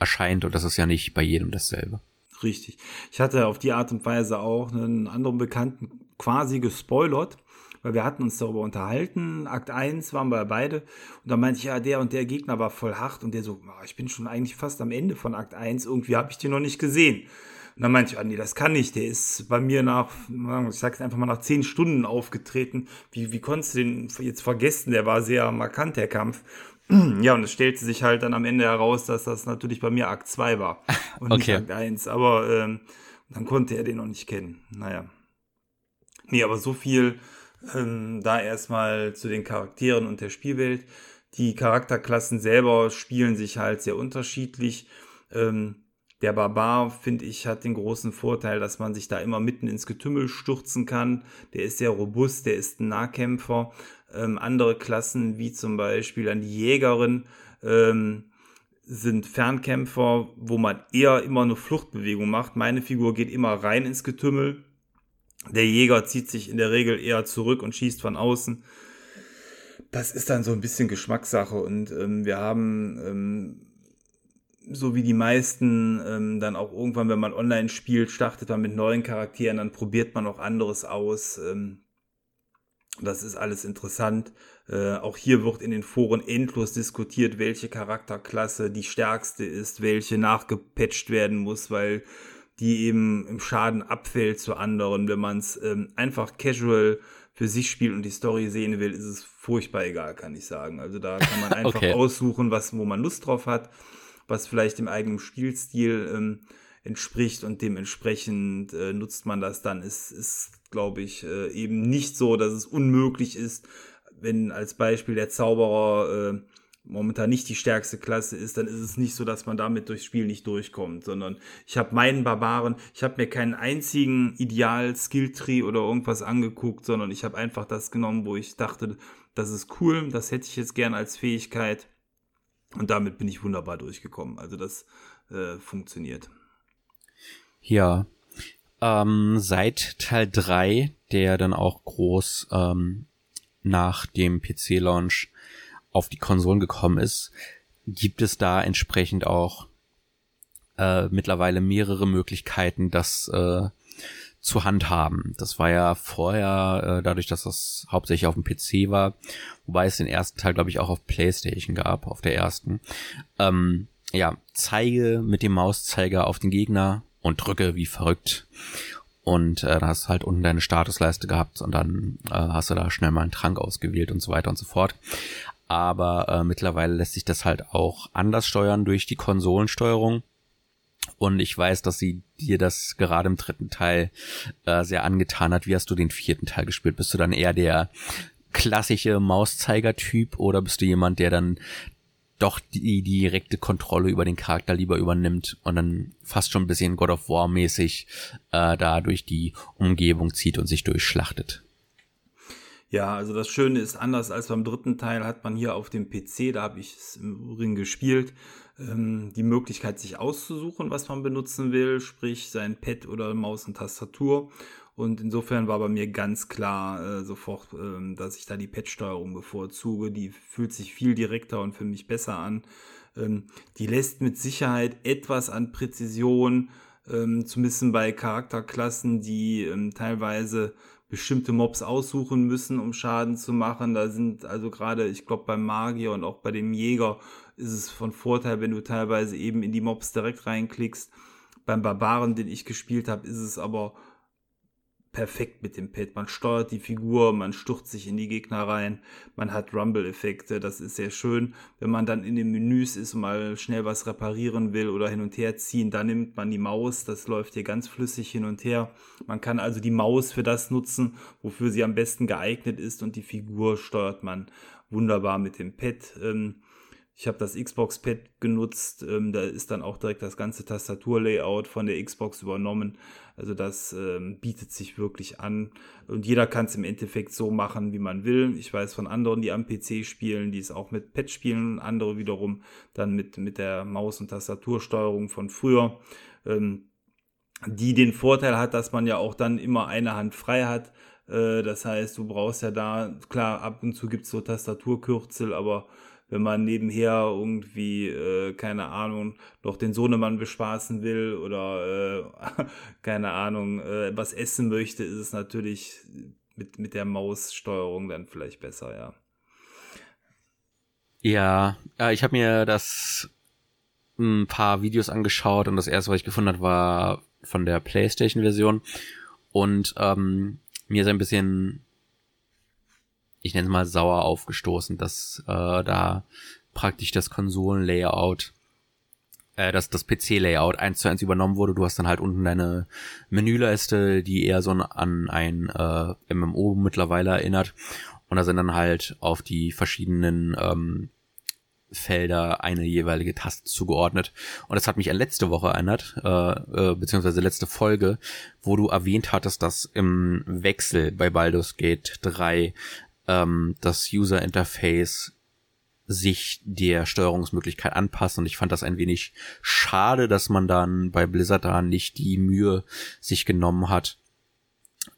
erscheint. Und das ist ja nicht bei jedem dasselbe. Richtig. Ich hatte auf die Art und Weise auch einen anderen Bekannten quasi gespoilert, weil wir hatten uns darüber unterhalten. Akt 1 waren wir beide. Und da meinte ich, ja, der und der Gegner war voll hart. Und der so, oh, ich bin schon eigentlich fast am Ende von Akt 1. Irgendwie habe ich den noch nicht gesehen. Und dann meinte ich, ah, nee, das kann nicht. Der ist bei mir nach, ich sag's einfach mal, nach zehn Stunden aufgetreten. Wie, wie konntest du den jetzt vergessen? Der war sehr markant, der Kampf. Ja, und es stellte sich halt dann am Ende heraus, dass das natürlich bei mir Akt 2 war und okay. nicht Akt 1. Aber ähm, dann konnte er den noch nicht kennen. Naja. Nee, aber so viel ähm, da erstmal zu den Charakteren und der Spielwelt. Die Charakterklassen selber spielen sich halt sehr unterschiedlich. Ähm, der Barbar, finde ich, hat den großen Vorteil, dass man sich da immer mitten ins Getümmel stürzen kann. Der ist sehr robust, der ist ein Nahkämpfer. Ähm, andere Klassen, wie zum Beispiel dann die Jägerin, ähm, sind Fernkämpfer, wo man eher immer eine Fluchtbewegung macht. Meine Figur geht immer rein ins Getümmel. Der Jäger zieht sich in der Regel eher zurück und schießt von außen. Das ist dann so ein bisschen Geschmackssache und ähm, wir haben ähm, so wie die meisten ähm, dann auch irgendwann, wenn man online spielt, startet man mit neuen Charakteren, dann probiert man auch anderes aus. Ähm, das ist alles interessant. Äh, auch hier wird in den Foren endlos diskutiert, welche Charakterklasse die stärkste ist, welche nachgepatcht werden muss, weil die eben im Schaden abfällt zu anderen. Wenn man es ähm, einfach casual für sich spielt und die Story sehen will, ist es furchtbar egal, kann ich sagen. Also da kann man einfach okay. aussuchen, was, wo man Lust drauf hat was vielleicht dem eigenen Spielstil ähm, entspricht und dementsprechend äh, nutzt man das dann. Ist, ist glaube ich, äh, eben nicht so, dass es unmöglich ist, wenn als Beispiel der Zauberer äh, momentan nicht die stärkste Klasse ist, dann ist es nicht so, dass man damit durchs Spiel nicht durchkommt, sondern ich habe meinen Barbaren, ich habe mir keinen einzigen Ideal-Skill-Tree oder irgendwas angeguckt, sondern ich habe einfach das genommen, wo ich dachte, das ist cool, das hätte ich jetzt gern als Fähigkeit und damit bin ich wunderbar durchgekommen. Also das äh, funktioniert. Ja. Ähm, seit Teil 3, der dann auch groß ähm, nach dem PC-Launch auf die Konsolen gekommen ist, gibt es da entsprechend auch äh, mittlerweile mehrere Möglichkeiten, das äh, zu handhaben. Das war ja vorher, äh, dadurch, dass das hauptsächlich auf dem PC war, wobei es den ersten Teil, glaube ich, auch auf PlayStation gab, auf der ersten. Ähm, ja, zeige mit dem Mauszeiger auf den Gegner und drücke wie verrückt. Und äh, dann hast du halt unten deine Statusleiste gehabt und dann äh, hast du da schnell mal einen Trank ausgewählt und so weiter und so fort. Aber äh, mittlerweile lässt sich das halt auch anders steuern durch die Konsolensteuerung. Und ich weiß, dass sie dir das gerade im dritten Teil äh, sehr angetan hat. Wie hast du den vierten Teil gespielt? Bist du dann eher der klassische Mauszeiger-Typ oder bist du jemand, der dann doch die direkte Kontrolle über den Charakter lieber übernimmt und dann fast schon ein bisschen God of War mäßig äh, da durch die Umgebung zieht und sich durchschlachtet. Ja, also das Schöne ist, anders als beim dritten Teil hat man hier auf dem PC, da habe ich es im Übrigen gespielt, ähm, die Möglichkeit, sich auszusuchen, was man benutzen will, sprich sein Pad oder Maus und Tastatur. Und insofern war bei mir ganz klar äh, sofort, äh, dass ich da die Pad-Steuerung bevorzuge. Die fühlt sich viel direkter und für mich besser an. Ähm, die lässt mit Sicherheit etwas an Präzision, ähm, zumindest bei Charakterklassen, die ähm, teilweise bestimmte Mobs aussuchen müssen, um Schaden zu machen. Da sind also gerade, ich glaube, beim Magier und auch bei dem Jäger ist es von Vorteil, wenn du teilweise eben in die Mobs direkt reinklickst. Beim Barbaren, den ich gespielt habe, ist es aber perfekt mit dem Pad. Man steuert die Figur, man stürzt sich in die Gegner rein, man hat Rumble-Effekte, das ist sehr schön. Wenn man dann in den Menüs ist und mal schnell was reparieren will oder hin und her ziehen, dann nimmt man die Maus, das läuft hier ganz flüssig hin und her. Man kann also die Maus für das nutzen, wofür sie am besten geeignet ist und die Figur steuert man wunderbar mit dem Pad. Ähm, ich habe das Xbox-Pad genutzt, ähm, da ist dann auch direkt das ganze Tastaturlayout von der Xbox übernommen. Also das ähm, bietet sich wirklich an. Und jeder kann es im Endeffekt so machen, wie man will. Ich weiß von anderen, die am PC spielen, die es auch mit Pad spielen, andere wiederum dann mit, mit der Maus- und Tastatursteuerung von früher. Ähm, die den Vorteil hat, dass man ja auch dann immer eine Hand frei hat. Äh, das heißt, du brauchst ja da, klar, ab und zu gibt es so Tastaturkürzel, aber wenn man nebenher irgendwie, äh, keine Ahnung, noch den Sohnemann bespaßen will oder, äh, keine Ahnung, äh, was essen möchte, ist es natürlich mit, mit der Maussteuerung dann vielleicht besser, ja. Ja, ja ich habe mir das ein paar Videos angeschaut und das erste, was ich gefunden habe, war von der PlayStation-Version und ähm, mir ist ein bisschen ich nenne es mal sauer aufgestoßen, dass äh, da praktisch das Konsolen-Layout, äh, dass das PC-Layout eins zu eins übernommen wurde. Du hast dann halt unten deine Menüleiste, die eher so an ein äh, MMO mittlerweile erinnert. Und da sind dann halt auf die verschiedenen ähm, Felder eine jeweilige Taste zugeordnet. Und das hat mich an letzte Woche erinnert, äh, äh, beziehungsweise letzte Folge, wo du erwähnt hattest, dass im Wechsel bei Baldur's Gate 3 ähm, das User Interface sich der Steuerungsmöglichkeit anpasst und ich fand das ein wenig schade, dass man dann bei Blizzard da nicht die Mühe sich genommen hat,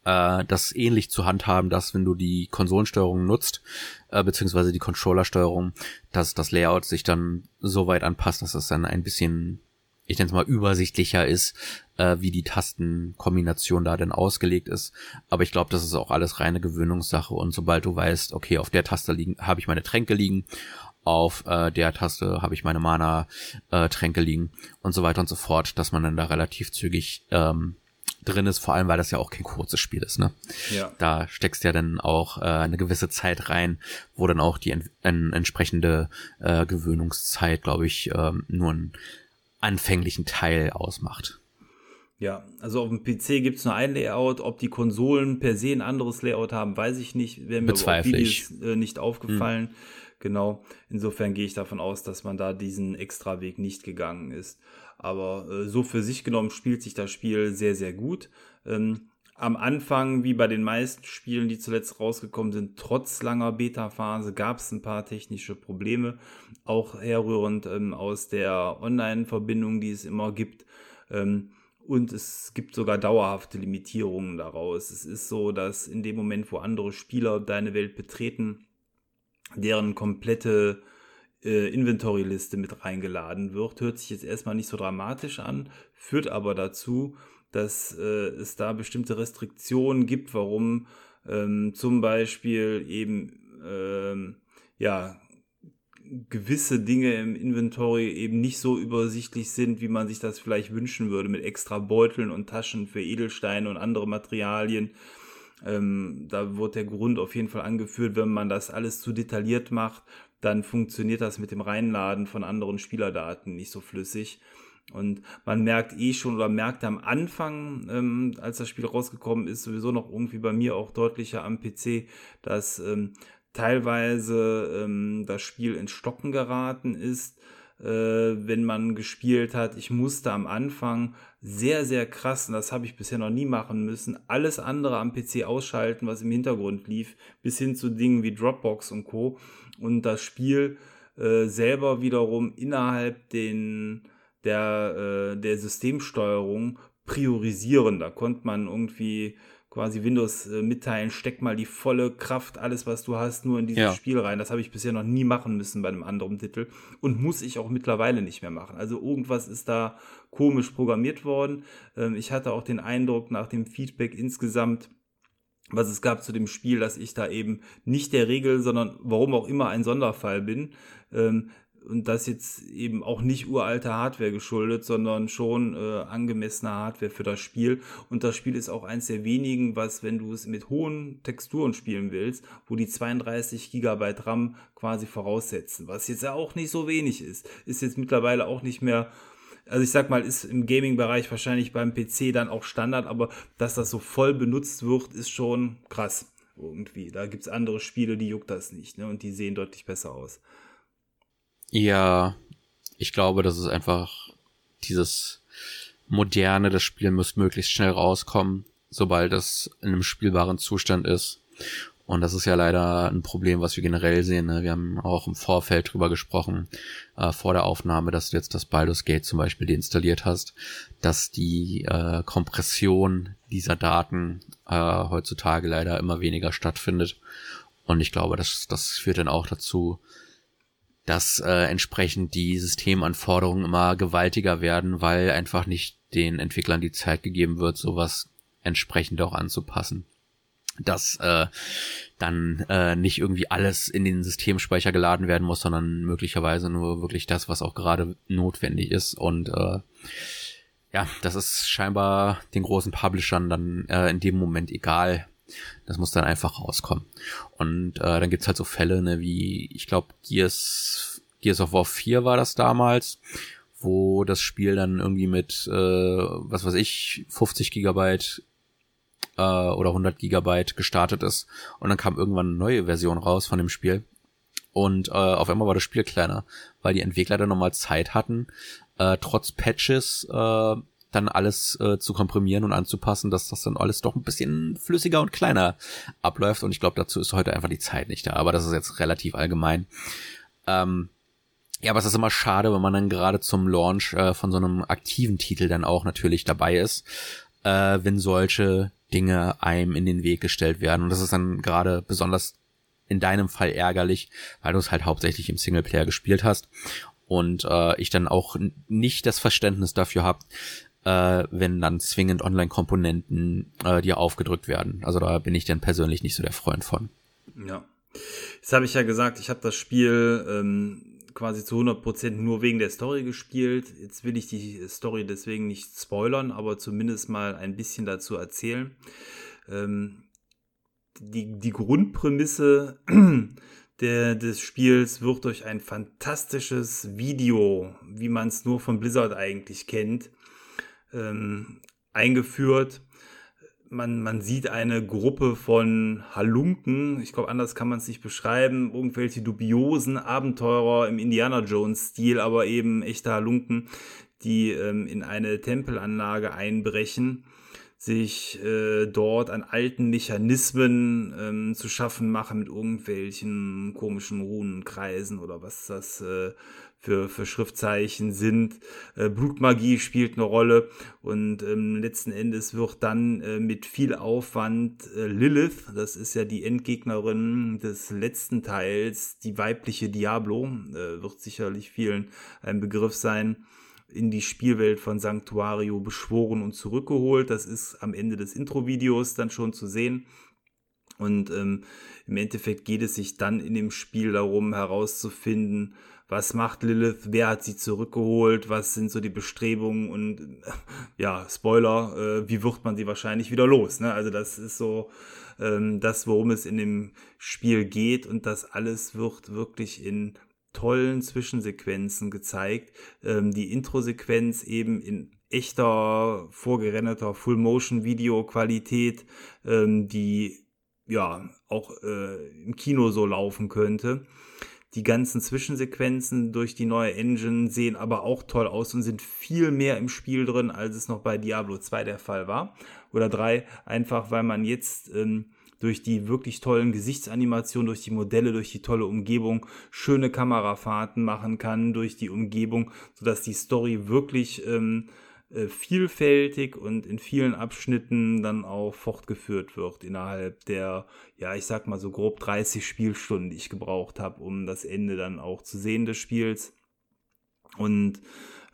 äh, das ähnlich zu handhaben, dass wenn du die Konsolensteuerung nutzt, äh, beziehungsweise die Controllersteuerung, dass das Layout sich dann so weit anpasst, dass es dann ein bisschen ich nenne es mal, übersichtlicher ist, äh, wie die Tastenkombination da denn ausgelegt ist. Aber ich glaube, das ist auch alles reine Gewöhnungssache. Und sobald du weißt, okay, auf der Taste liegen, habe ich meine Tränke liegen, auf äh, der Taste habe ich meine Mana-Tränke äh, liegen und so weiter und so fort, dass man dann da relativ zügig ähm, drin ist, vor allem weil das ja auch kein kurzes Spiel ist, ne? Ja. Da steckst ja dann auch äh, eine gewisse Zeit rein, wo dann auch die en en entsprechende äh, Gewöhnungszeit, glaube ich, ähm, nur ein anfänglichen Teil ausmacht. Ja, also auf dem PC gibt es nur ein Layout. Ob die Konsolen per se ein anderes Layout haben, weiß ich nicht. Wäre mir aber Videos äh, nicht aufgefallen. Hm. Genau. Insofern gehe ich davon aus, dass man da diesen extra Weg nicht gegangen ist. Aber äh, so für sich genommen spielt sich das Spiel sehr, sehr gut. Ähm, am Anfang, wie bei den meisten Spielen, die zuletzt rausgekommen sind, trotz langer Beta-Phase, gab es ein paar technische Probleme, auch herrührend ähm, aus der Online-Verbindung, die es immer gibt. Ähm, und es gibt sogar dauerhafte Limitierungen daraus. Es ist so, dass in dem Moment, wo andere Spieler deine Welt betreten, deren komplette äh, Inventory-Liste mit reingeladen wird. Hört sich jetzt erstmal nicht so dramatisch an, führt aber dazu, dass äh, es da bestimmte Restriktionen gibt, warum ähm, zum Beispiel eben ähm, ja gewisse Dinge im Inventory eben nicht so übersichtlich sind, wie man sich das vielleicht wünschen würde, mit extra Beuteln und Taschen für Edelsteine und andere Materialien. Ähm, da wird der Grund auf jeden Fall angeführt, wenn man das alles zu detailliert macht, dann funktioniert das mit dem Reinladen von anderen Spielerdaten nicht so flüssig. Und man merkt eh schon oder merkt am Anfang, ähm, als das Spiel rausgekommen ist, sowieso noch irgendwie bei mir auch deutlicher am PC, dass ähm, teilweise ähm, das Spiel ins Stocken geraten ist, äh, wenn man gespielt hat. Ich musste am Anfang sehr, sehr krass, und das habe ich bisher noch nie machen müssen, alles andere am PC ausschalten, was im Hintergrund lief, bis hin zu Dingen wie Dropbox und Co. Und das Spiel äh, selber wiederum innerhalb den, der, äh, der Systemsteuerung priorisieren. Da konnte man irgendwie quasi Windows äh, mitteilen, steck mal die volle Kraft, alles was du hast, nur in dieses ja. Spiel rein. Das habe ich bisher noch nie machen müssen bei einem anderen Titel und muss ich auch mittlerweile nicht mehr machen. Also irgendwas ist da komisch programmiert worden. Ähm, ich hatte auch den Eindruck nach dem Feedback insgesamt, was es gab zu dem Spiel, dass ich da eben nicht der Regel, sondern warum auch immer ein Sonderfall bin. Ähm, und das jetzt eben auch nicht uralte Hardware geschuldet, sondern schon äh, angemessene Hardware für das Spiel. Und das Spiel ist auch eins der wenigen, was, wenn du es mit hohen Texturen spielen willst, wo die 32 Gigabyte RAM quasi voraussetzen, was jetzt ja auch nicht so wenig ist, ist jetzt mittlerweile auch nicht mehr also ich sag mal, ist im Gaming-Bereich wahrscheinlich beim PC dann auch Standard, aber dass das so voll benutzt wird, ist schon krass irgendwie. Da gibt es andere Spiele, die juckt das nicht, ne? Und die sehen deutlich besser aus. Ja, ich glaube, das ist einfach dieses moderne, das Spiel muss möglichst schnell rauskommen, sobald es in einem spielbaren Zustand ist. Und das ist ja leider ein Problem, was wir generell sehen. Ne? Wir haben auch im Vorfeld drüber gesprochen, äh, vor der Aufnahme, dass du jetzt das Baldur's Gate zum Beispiel deinstalliert hast, dass die äh, Kompression dieser Daten äh, heutzutage leider immer weniger stattfindet. Und ich glaube, das, das führt dann auch dazu, dass äh, entsprechend die Systemanforderungen immer gewaltiger werden, weil einfach nicht den Entwicklern die Zeit gegeben wird, sowas entsprechend auch anzupassen. Dass äh, dann äh, nicht irgendwie alles in den Systemspeicher geladen werden muss, sondern möglicherweise nur wirklich das, was auch gerade notwendig ist. Und äh, ja, das ist scheinbar den großen Publishern dann äh, in dem Moment egal, das muss dann einfach rauskommen. Und äh, dann gibt's halt so Fälle, ne, wie, ich glaube, Gears, Gears of War 4 war das damals, wo das Spiel dann irgendwie mit, äh, was weiß ich, 50 Gigabyte äh, oder 100 Gigabyte gestartet ist. Und dann kam irgendwann eine neue Version raus von dem Spiel. Und äh, auf einmal war das Spiel kleiner, weil die Entwickler dann nochmal Zeit hatten, äh, trotz Patches äh, dann alles äh, zu komprimieren und anzupassen, dass das dann alles doch ein bisschen flüssiger und kleiner abläuft. Und ich glaube, dazu ist heute einfach die Zeit nicht da. Aber das ist jetzt relativ allgemein. Ähm, ja, aber es ist immer schade, wenn man dann gerade zum Launch äh, von so einem aktiven Titel dann auch natürlich dabei ist, äh, wenn solche Dinge einem in den Weg gestellt werden. Und das ist dann gerade besonders in deinem Fall ärgerlich, weil du es halt hauptsächlich im Singleplayer gespielt hast und äh, ich dann auch nicht das Verständnis dafür habe, äh, wenn dann zwingend Online-Komponenten äh, dir aufgedrückt werden. Also da bin ich dann persönlich nicht so der Freund von. Ja. Jetzt habe ich ja gesagt, ich habe das Spiel ähm, quasi zu 100% nur wegen der Story gespielt. Jetzt will ich die Story deswegen nicht spoilern, aber zumindest mal ein bisschen dazu erzählen. Ähm, die, die Grundprämisse der, des Spiels wird durch ein fantastisches Video, wie man es nur von Blizzard eigentlich kennt, ähm, eingeführt. Man, man sieht eine Gruppe von Halunken, ich glaube, anders kann man es nicht beschreiben, irgendwelche dubiosen Abenteurer im Indiana Jones-Stil, aber eben echte Halunken, die ähm, in eine Tempelanlage einbrechen sich äh, dort an alten Mechanismen ähm, zu schaffen machen mit irgendwelchen komischen Runenkreisen oder was das äh, für, für Schriftzeichen sind. Äh, Blutmagie spielt eine Rolle und ähm, letzten Endes wird dann äh, mit viel Aufwand äh, Lilith, das ist ja die Endgegnerin des letzten Teils, die weibliche Diablo, äh, wird sicherlich vielen ein Begriff sein, in die Spielwelt von Sanctuario beschworen und zurückgeholt. Das ist am Ende des Intro-Videos dann schon zu sehen. Und ähm, im Endeffekt geht es sich dann in dem Spiel darum herauszufinden, was macht Lilith, wer hat sie zurückgeholt, was sind so die Bestrebungen und ja, Spoiler, äh, wie wird man sie wahrscheinlich wieder los. Ne? Also das ist so ähm, das, worum es in dem Spiel geht und das alles wird wirklich in tollen Zwischensequenzen gezeigt. Ähm, die Intro-Sequenz eben in echter, vorgerenderter Full-Motion-Video-Qualität, ähm, die ja auch äh, im Kino so laufen könnte. Die ganzen Zwischensequenzen durch die neue Engine sehen aber auch toll aus und sind viel mehr im Spiel drin, als es noch bei Diablo 2 der Fall war. Oder 3, einfach weil man jetzt ähm, durch die wirklich tollen Gesichtsanimationen, durch die Modelle, durch die tolle Umgebung schöne Kamerafahrten machen kann, durch die Umgebung, sodass die Story wirklich ähm, äh, vielfältig und in vielen Abschnitten dann auch fortgeführt wird innerhalb der, ja, ich sag mal so grob 30 Spielstunden, die ich gebraucht habe, um das Ende dann auch zu sehen des Spiels. Und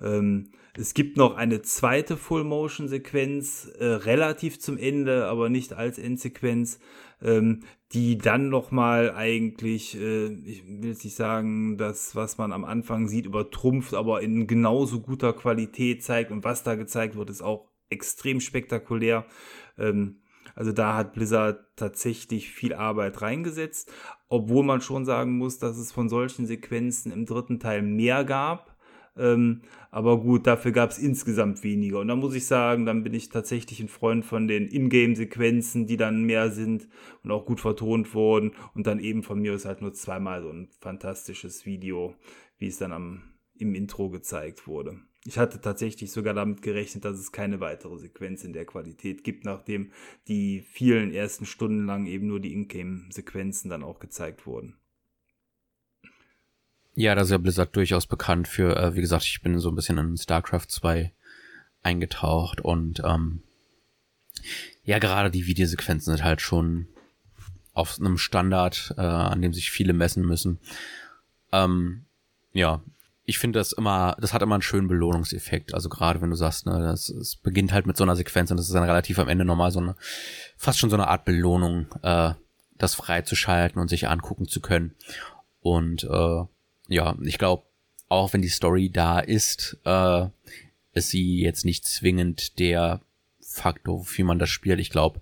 ähm, es gibt noch eine zweite Full-Motion-Sequenz, äh, relativ zum Ende, aber nicht als Endsequenz, ähm, die dann nochmal eigentlich, äh, ich will jetzt nicht sagen, das, was man am Anfang sieht, übertrumpft, aber in genauso guter Qualität zeigt. Und was da gezeigt wird, ist auch extrem spektakulär. Ähm, also da hat Blizzard tatsächlich viel Arbeit reingesetzt, obwohl man schon sagen muss, dass es von solchen Sequenzen im dritten Teil mehr gab. Ähm, aber gut, dafür gab es insgesamt weniger. Und da muss ich sagen, dann bin ich tatsächlich ein Freund von den Ingame-Sequenzen, die dann mehr sind und auch gut vertont wurden. Und dann eben von mir ist halt nur zweimal so ein fantastisches Video, wie es dann am, im Intro gezeigt wurde. Ich hatte tatsächlich sogar damit gerechnet, dass es keine weitere Sequenz in der Qualität gibt, nachdem die vielen ersten Stunden lang eben nur die Ingame-Sequenzen dann auch gezeigt wurden. Ja, da ist ja Blizzard durchaus bekannt für, äh, wie gesagt, ich bin so ein bisschen in StarCraft 2 eingetaucht und ähm, ja, gerade die Videosequenzen sind halt schon auf einem Standard, äh, an dem sich viele messen müssen. Ähm, ja, ich finde das immer, das hat immer einen schönen Belohnungseffekt. Also gerade wenn du sagst, ne, das, es beginnt halt mit so einer Sequenz und das ist dann relativ am Ende nochmal so eine, fast schon so eine Art Belohnung, äh, das freizuschalten und sich angucken zu können. Und äh, ja, ich glaube, auch wenn die Story da ist, äh, ist sie jetzt nicht zwingend der Faktor, wofür man das spielt. Ich glaube,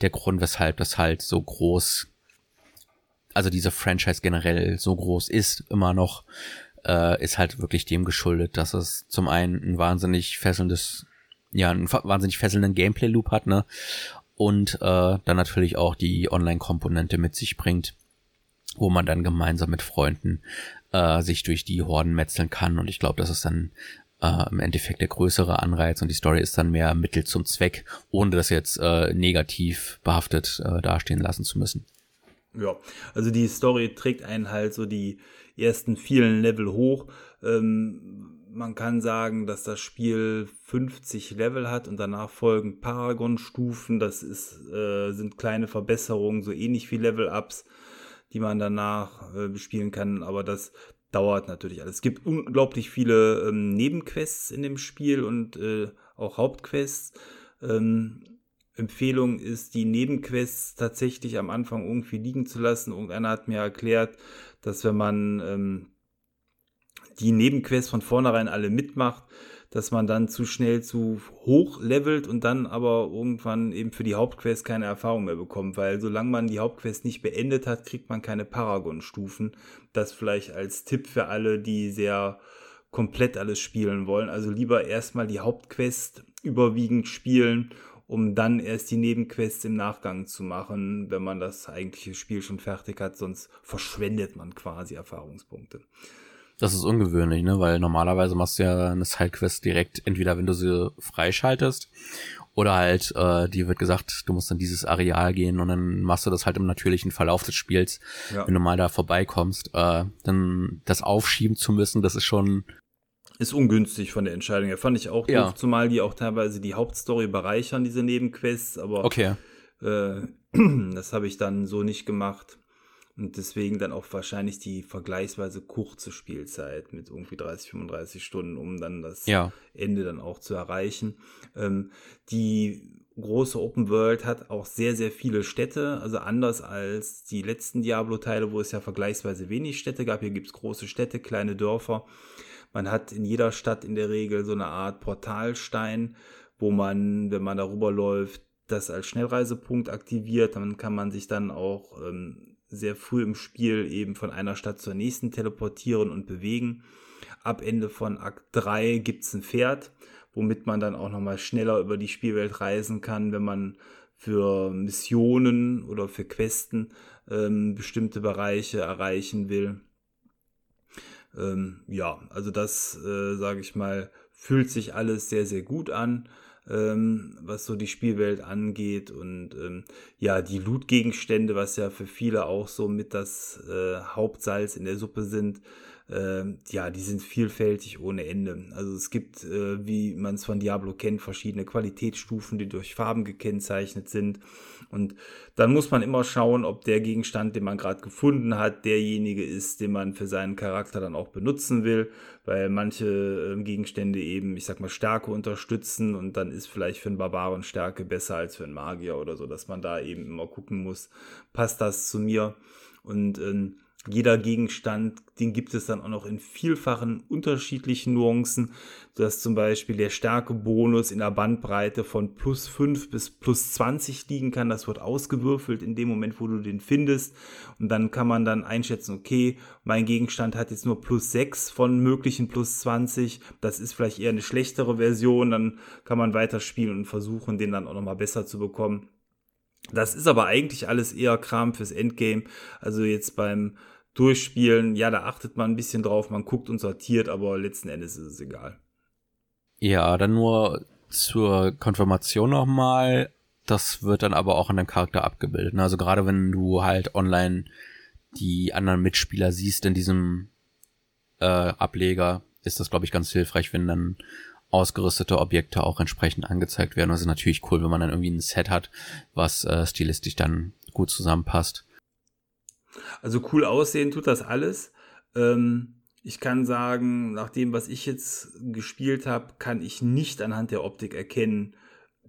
der Grund, weshalb das halt so groß, also diese Franchise generell so groß ist, immer noch, äh, ist halt wirklich dem geschuldet, dass es zum einen ein wahnsinnig fesselndes, ja, einen wahnsinnig fesselnden Gameplay-Loop hat, ne? Und äh, dann natürlich auch die Online-Komponente mit sich bringt, wo man dann gemeinsam mit Freunden äh, sich durch die Horden metzeln kann. Und ich glaube, das ist dann äh, im Endeffekt der größere Anreiz und die Story ist dann mehr Mittel zum Zweck, ohne das jetzt äh, negativ behaftet äh, dastehen lassen zu müssen. Ja, also die Story trägt einen halt so die ersten vielen Level hoch. Ähm, man kann sagen, dass das Spiel 50 Level hat und danach folgen Paragon-Stufen. Das ist, äh, sind kleine Verbesserungen, so ähnlich wie Level-Ups die man danach äh, bespielen kann, aber das dauert natürlich alles. Es gibt unglaublich viele ähm, Nebenquests in dem Spiel und äh, auch Hauptquests. Ähm, Empfehlung ist, die Nebenquests tatsächlich am Anfang irgendwie liegen zu lassen. Irgendeiner hat mir erklärt, dass wenn man ähm, die Nebenquests von vornherein alle mitmacht, dass man dann zu schnell zu hoch levelt und dann aber irgendwann eben für die Hauptquest keine Erfahrung mehr bekommt, weil solange man die Hauptquest nicht beendet hat, kriegt man keine Paragon-Stufen. Das vielleicht als Tipp für alle, die sehr komplett alles spielen wollen. Also lieber erstmal die Hauptquest überwiegend spielen, um dann erst die Nebenquests im Nachgang zu machen, wenn man das eigentliche Spiel schon fertig hat, sonst verschwendet man quasi Erfahrungspunkte. Das ist ungewöhnlich, ne? Weil normalerweise machst du ja eine Sidequest direkt, entweder wenn du sie freischaltest oder halt, äh, dir wird gesagt, du musst in dieses Areal gehen und dann machst du das halt im natürlichen Verlauf des Spiels, ja. wenn du mal da vorbeikommst. Äh, dann das aufschieben zu müssen, das ist schon. Ist ungünstig von der Entscheidung her. Fand ich auch ja. doof, zumal die auch teilweise die Hauptstory bereichern, diese Nebenquests, aber okay. äh, das habe ich dann so nicht gemacht. Und deswegen dann auch wahrscheinlich die vergleichsweise kurze Spielzeit mit irgendwie 30, 35 Stunden, um dann das ja. Ende dann auch zu erreichen. Ähm, die große Open World hat auch sehr, sehr viele Städte, also anders als die letzten Diablo-Teile, wo es ja vergleichsweise wenig Städte gab. Hier gibt es große Städte, kleine Dörfer. Man hat in jeder Stadt in der Regel so eine Art Portalstein, wo man, wenn man darüber läuft, das als Schnellreisepunkt aktiviert. Dann kann man sich dann auch ähm, sehr früh im Spiel eben von einer Stadt zur nächsten teleportieren und bewegen. Ab Ende von Akt 3 gibt es ein Pferd, womit man dann auch nochmal schneller über die Spielwelt reisen kann, wenn man für Missionen oder für Questen ähm, bestimmte Bereiche erreichen will. Ähm, ja, also das, äh, sage ich mal, fühlt sich alles sehr, sehr gut an ähm, was so die Spielwelt angeht und ähm, ja, die Loot-Gegenstände, was ja für viele auch so mit das äh, Hauptsalz in der Suppe sind, äh, ja, die sind vielfältig ohne Ende. Also es gibt, äh, wie man es von Diablo kennt, verschiedene Qualitätsstufen, die durch Farben gekennzeichnet sind. Und dann muss man immer schauen, ob der Gegenstand, den man gerade gefunden hat, derjenige ist, den man für seinen Charakter dann auch benutzen will, weil manche äh, Gegenstände eben, ich sag mal, Stärke unterstützen und dann ist vielleicht für einen Barbaren Stärke besser als für einen Magier oder so, dass man da eben immer gucken muss, passt das zu mir? Und ähm, jeder Gegenstand, den gibt es dann auch noch in vielfachen unterschiedlichen Nuancen, dass zum Beispiel der Stärkebonus in der Bandbreite von plus 5 bis plus 20 liegen kann. Das wird ausgewürfelt in dem Moment, wo du den findest. Und dann kann man dann einschätzen, okay, mein Gegenstand hat jetzt nur plus 6 von möglichen plus 20. Das ist vielleicht eher eine schlechtere Version. Dann kann man weiterspielen und versuchen, den dann auch nochmal besser zu bekommen. Das ist aber eigentlich alles eher Kram fürs Endgame. Also jetzt beim durchspielen, ja, da achtet man ein bisschen drauf, man guckt und sortiert, aber letzten Endes ist es egal. Ja, dann nur zur Konfirmation nochmal. Das wird dann aber auch an deinem Charakter abgebildet. Ne? Also gerade wenn du halt online die anderen Mitspieler siehst in diesem äh, Ableger, ist das, glaube ich, ganz hilfreich, wenn dann ausgerüstete Objekte auch entsprechend angezeigt werden. Also natürlich cool, wenn man dann irgendwie ein Set hat, was äh, stilistisch dann gut zusammenpasst. Also cool aussehen tut das alles. Ähm, ich kann sagen, nach dem, was ich jetzt gespielt habe, kann ich nicht anhand der Optik erkennen,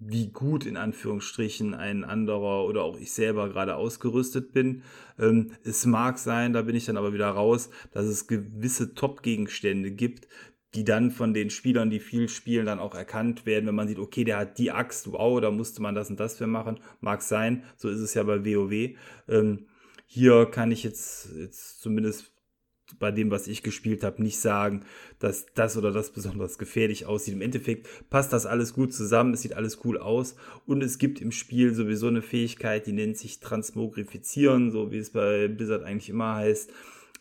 wie gut in Anführungsstrichen ein anderer oder auch ich selber gerade ausgerüstet bin. Ähm, es mag sein, da bin ich dann aber wieder raus, dass es gewisse Top-Gegenstände gibt, die dann von den Spielern, die viel spielen, dann auch erkannt werden, wenn man sieht, okay, der hat die Axt, wow, da musste man das und das für machen. Mag sein, so ist es ja bei WoW. Ähm, hier kann ich jetzt, jetzt zumindest bei dem, was ich gespielt habe, nicht sagen, dass das oder das besonders gefährlich aussieht. Im Endeffekt passt das alles gut zusammen, es sieht alles cool aus und es gibt im Spiel sowieso eine Fähigkeit, die nennt sich Transmogrifizieren, so wie es bei Blizzard eigentlich immer heißt.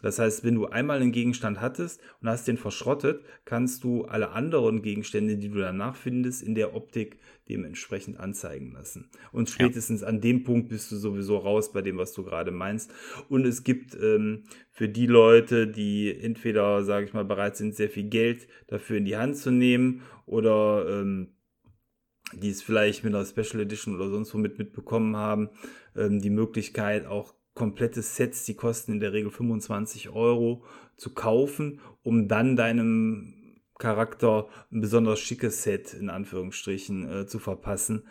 Das heißt, wenn du einmal einen Gegenstand hattest und hast den verschrottet, kannst du alle anderen Gegenstände, die du danach findest, in der Optik dementsprechend anzeigen lassen. Und spätestens ja. an dem Punkt bist du sowieso raus bei dem, was du gerade meinst. Und es gibt ähm, für die Leute, die entweder, sage ich mal, bereit sind, sehr viel Geld dafür in die Hand zu nehmen oder ähm, die es vielleicht mit einer Special Edition oder sonst womit mitbekommen haben, ähm, die Möglichkeit auch komplette Sets, die kosten in der Regel 25 Euro, zu kaufen, um dann deinem Charakter ein besonders schickes Set in Anführungsstrichen äh, zu verpassen.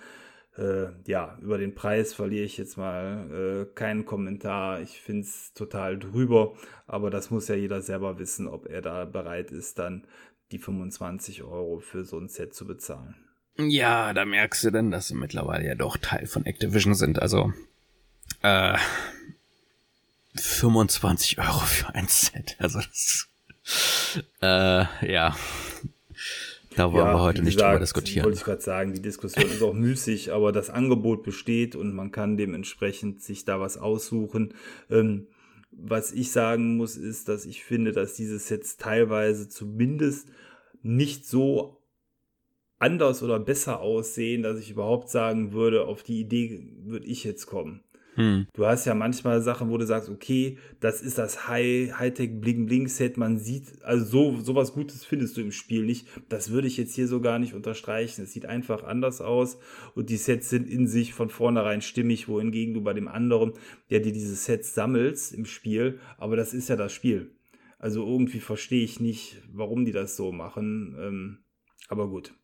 Äh, ja, über den Preis verliere ich jetzt mal äh, keinen Kommentar. Ich finde es total drüber, aber das muss ja jeder selber wissen, ob er da bereit ist, dann die 25 Euro für so ein Set zu bezahlen. Ja, da merkst du denn, dass sie mittlerweile ja doch Teil von Activision sind. Also, äh, 25 Euro für ein Set. Also das, äh, ja. Da wollen ja, wir heute nicht gesagt, drüber diskutieren. Wollte ich gerade sagen, die Diskussion ist auch müßig, aber das Angebot besteht und man kann dementsprechend sich da was aussuchen. Ähm, was ich sagen muss, ist, dass ich finde, dass diese Sets teilweise zumindest nicht so anders oder besser aussehen, dass ich überhaupt sagen würde, auf die Idee würde ich jetzt kommen. Hm. Du hast ja manchmal Sachen, wo du sagst, okay, das ist das High, Hightech Bling Bling Set. Man sieht, also so, sowas Gutes findest du im Spiel nicht. Das würde ich jetzt hier so gar nicht unterstreichen. Es sieht einfach anders aus und die Sets sind in sich von vornherein stimmig, wohingegen du bei dem anderen, der dir diese Sets sammelst im Spiel, aber das ist ja das Spiel. Also irgendwie verstehe ich nicht, warum die das so machen. Ähm, aber gut.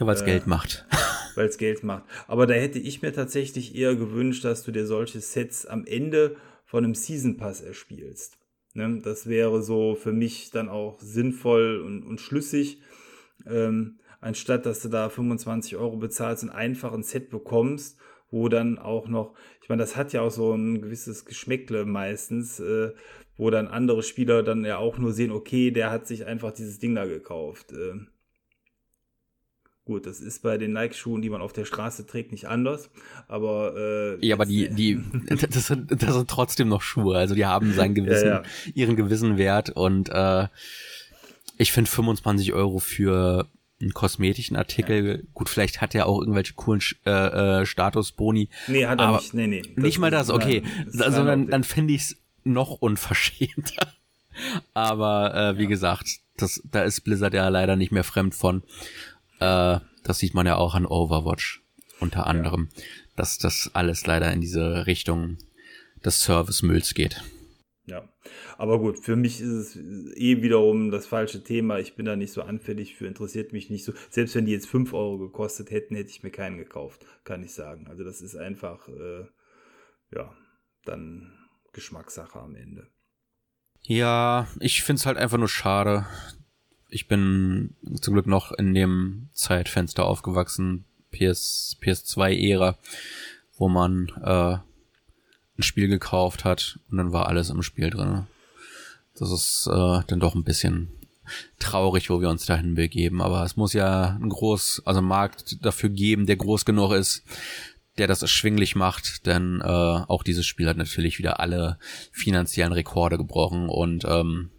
Ja, weil es äh, Geld macht. weil es Geld macht. Aber da hätte ich mir tatsächlich eher gewünscht, dass du dir solche Sets am Ende von einem Season Pass erspielst. Ne? Das wäre so für mich dann auch sinnvoll und, und schlüssig. Ähm, anstatt dass du da 25 Euro bezahlst und einfach ein Set bekommst, wo dann auch noch, ich meine, das hat ja auch so ein gewisses Geschmäckle meistens, äh, wo dann andere Spieler dann ja auch nur sehen, okay, der hat sich einfach dieses Ding da gekauft. Äh, Gut, das ist bei den Nike-Schuhen, die man auf der Straße trägt, nicht anders. Aber äh, ja, aber die, die, das sind, das sind trotzdem noch Schuhe. Also die haben seinen gewissen, ja, ja. ihren gewissen Wert und äh, ich finde 25 Euro für einen kosmetischen Artikel. Ja. Gut, vielleicht hat er auch irgendwelche coolen äh, äh, Statusboni. Nee, hat er nicht. Nee, nee. Nicht mal das, okay. Nein, Sondern dann fände ich es noch unverschämter. Aber äh, wie gesagt, das, da ist Blizzard ja leider nicht mehr fremd von. Äh, das sieht man ja auch an Overwatch unter anderem, ja. dass das alles leider in diese Richtung des Service-Mülls geht. Ja, aber gut, für mich ist es eh wiederum das falsche Thema. Ich bin da nicht so anfällig für, interessiert mich nicht so. Selbst wenn die jetzt 5 Euro gekostet hätten, hätte ich mir keinen gekauft, kann ich sagen. Also das ist einfach, äh, ja, dann Geschmackssache am Ende. Ja, ich finde es halt einfach nur schade. Ich bin zum Glück noch in dem Zeitfenster aufgewachsen, PS, PS2-Ära, wo man äh, ein Spiel gekauft hat und dann war alles im Spiel drin. Das ist äh, dann doch ein bisschen traurig, wo wir uns dahin begeben. Aber es muss ja ein groß, also Markt dafür geben, der groß genug ist, der das erschwinglich macht, denn äh, auch dieses Spiel hat natürlich wieder alle finanziellen Rekorde gebrochen und ähm,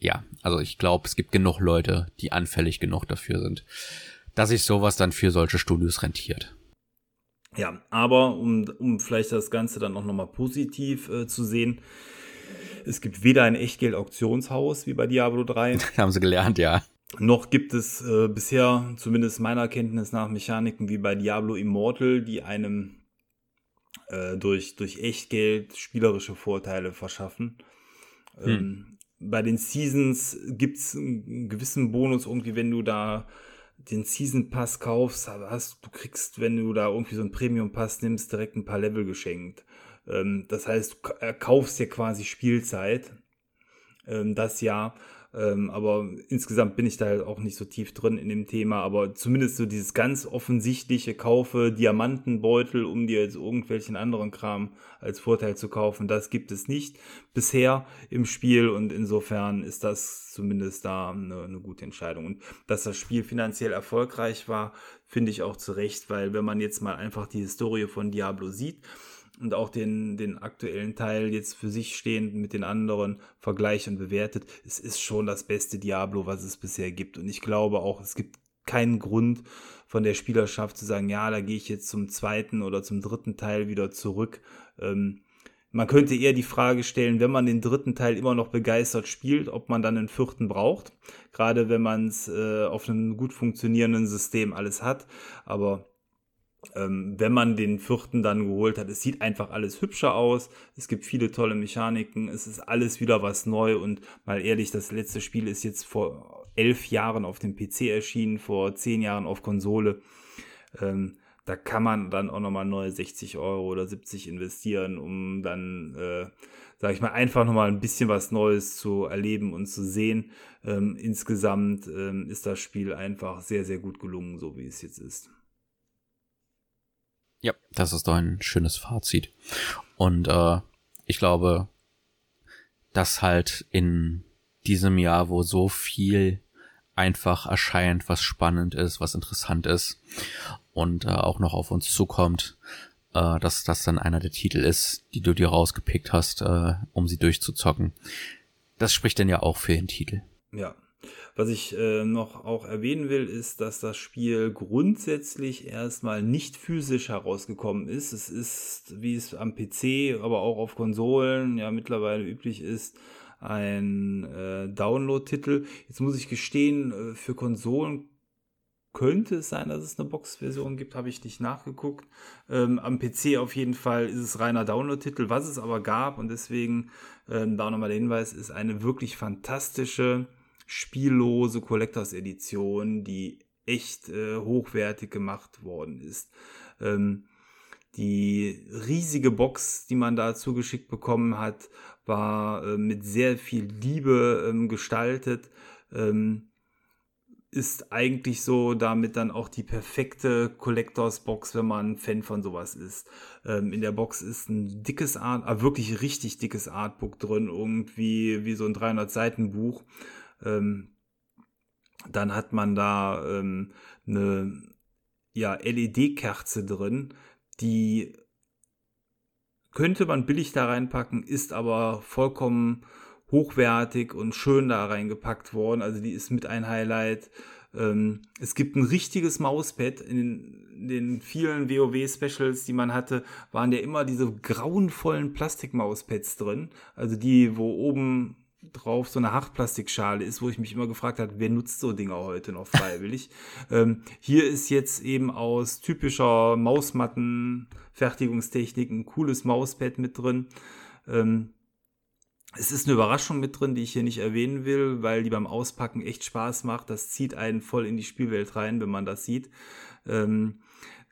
ja, also ich glaube, es gibt genug Leute, die anfällig genug dafür sind, dass sich sowas dann für solche Studios rentiert. Ja, aber um, um vielleicht das Ganze dann auch nochmal positiv äh, zu sehen, es gibt weder ein Echtgeld-Auktionshaus wie bei Diablo 3. Haben sie gelernt, ja. Noch gibt es äh, bisher, zumindest meiner Kenntnis nach, Mechaniken wie bei Diablo Immortal, die einem äh, durch, durch Echtgeld spielerische Vorteile verschaffen. Hm. Ähm, bei den Seasons gibt es einen gewissen Bonus, irgendwie, wenn du da den Season Pass kaufst, hast, du kriegst, wenn du da irgendwie so einen Premium Pass nimmst, direkt ein paar Level geschenkt. Ähm, das heißt, du kaufst dir quasi Spielzeit. Ähm, das Jahr. Ähm, aber insgesamt bin ich da halt auch nicht so tief drin in dem Thema. Aber zumindest so dieses ganz offensichtliche Kaufe Diamantenbeutel, um dir jetzt irgendwelchen anderen Kram als Vorteil zu kaufen, das gibt es nicht bisher im Spiel. Und insofern ist das zumindest da eine, eine gute Entscheidung. Und dass das Spiel finanziell erfolgreich war, finde ich auch zu Recht, weil wenn man jetzt mal einfach die Historie von Diablo sieht, und auch den, den aktuellen Teil jetzt für sich stehend mit den anderen vergleicht und bewertet, es ist schon das beste Diablo, was es bisher gibt. Und ich glaube auch, es gibt keinen Grund von der Spielerschaft zu sagen, ja, da gehe ich jetzt zum zweiten oder zum dritten Teil wieder zurück. Ähm, man könnte eher die Frage stellen, wenn man den dritten Teil immer noch begeistert spielt, ob man dann einen vierten braucht. Gerade wenn man es äh, auf einem gut funktionierenden System alles hat. Aber ähm, wenn man den vierten dann geholt hat. Es sieht einfach alles hübscher aus. Es gibt viele tolle Mechaniken. Es ist alles wieder was neu. Und mal ehrlich, das letzte Spiel ist jetzt vor elf Jahren auf dem PC erschienen, vor zehn Jahren auf Konsole. Ähm, da kann man dann auch nochmal neue 60 Euro oder 70 investieren, um dann, äh, sag ich mal, einfach nochmal ein bisschen was Neues zu erleben und zu sehen. Ähm, insgesamt ähm, ist das Spiel einfach sehr, sehr gut gelungen, so wie es jetzt ist. Ja, das ist doch ein schönes Fazit. Und äh, ich glaube, dass halt in diesem Jahr, wo so viel einfach erscheint, was spannend ist, was interessant ist und äh, auch noch auf uns zukommt, äh, dass das dann einer der Titel ist, die du dir rausgepickt hast, äh, um sie durchzuzocken. Das spricht denn ja auch für den Titel. Ja, was ich äh, noch auch erwähnen will, ist, dass das Spiel grundsätzlich erstmal nicht physisch herausgekommen ist. Es ist, wie es am PC, aber auch auf Konsolen ja mittlerweile üblich ist, ein äh, Download-Titel. Jetzt muss ich gestehen, äh, für Konsolen könnte es sein, dass es eine Box-Version gibt, habe ich nicht nachgeguckt. Ähm, am PC auf jeden Fall ist es reiner Download-Titel. Was es aber gab, und deswegen ähm, da nochmal der Hinweis, ist eine wirklich fantastische spiellose Collectors Edition, die echt äh, hochwertig gemacht worden ist. Ähm, die riesige Box, die man da zugeschickt bekommen hat, war äh, mit sehr viel Liebe ähm, gestaltet. Ähm, ist eigentlich so damit dann auch die perfekte Collectors Box, wenn man Fan von sowas ist. Ähm, in der Box ist ein dickes Art, äh, wirklich richtig dickes Artbook drin, irgendwie wie so ein 300 Seiten Buch ähm, dann hat man da ähm, eine ja, LED-Kerze drin, die könnte man billig da reinpacken, ist aber vollkommen hochwertig und schön da reingepackt worden. Also die ist mit ein Highlight. Ähm, es gibt ein richtiges Mauspad. In den, in den vielen WoW-Specials, die man hatte, waren ja immer diese grauenvollen Plastikmauspads drin. Also die, wo oben drauf so eine Hartplastikschale ist, wo ich mich immer gefragt habe, wer nutzt so Dinger heute noch freiwillig? ähm, hier ist jetzt eben aus typischer Mausmatten-Fertigungstechnik ein cooles Mauspad mit drin. Ähm, es ist eine Überraschung mit drin, die ich hier nicht erwähnen will, weil die beim Auspacken echt Spaß macht. Das zieht einen voll in die Spielwelt rein, wenn man das sieht. Ähm,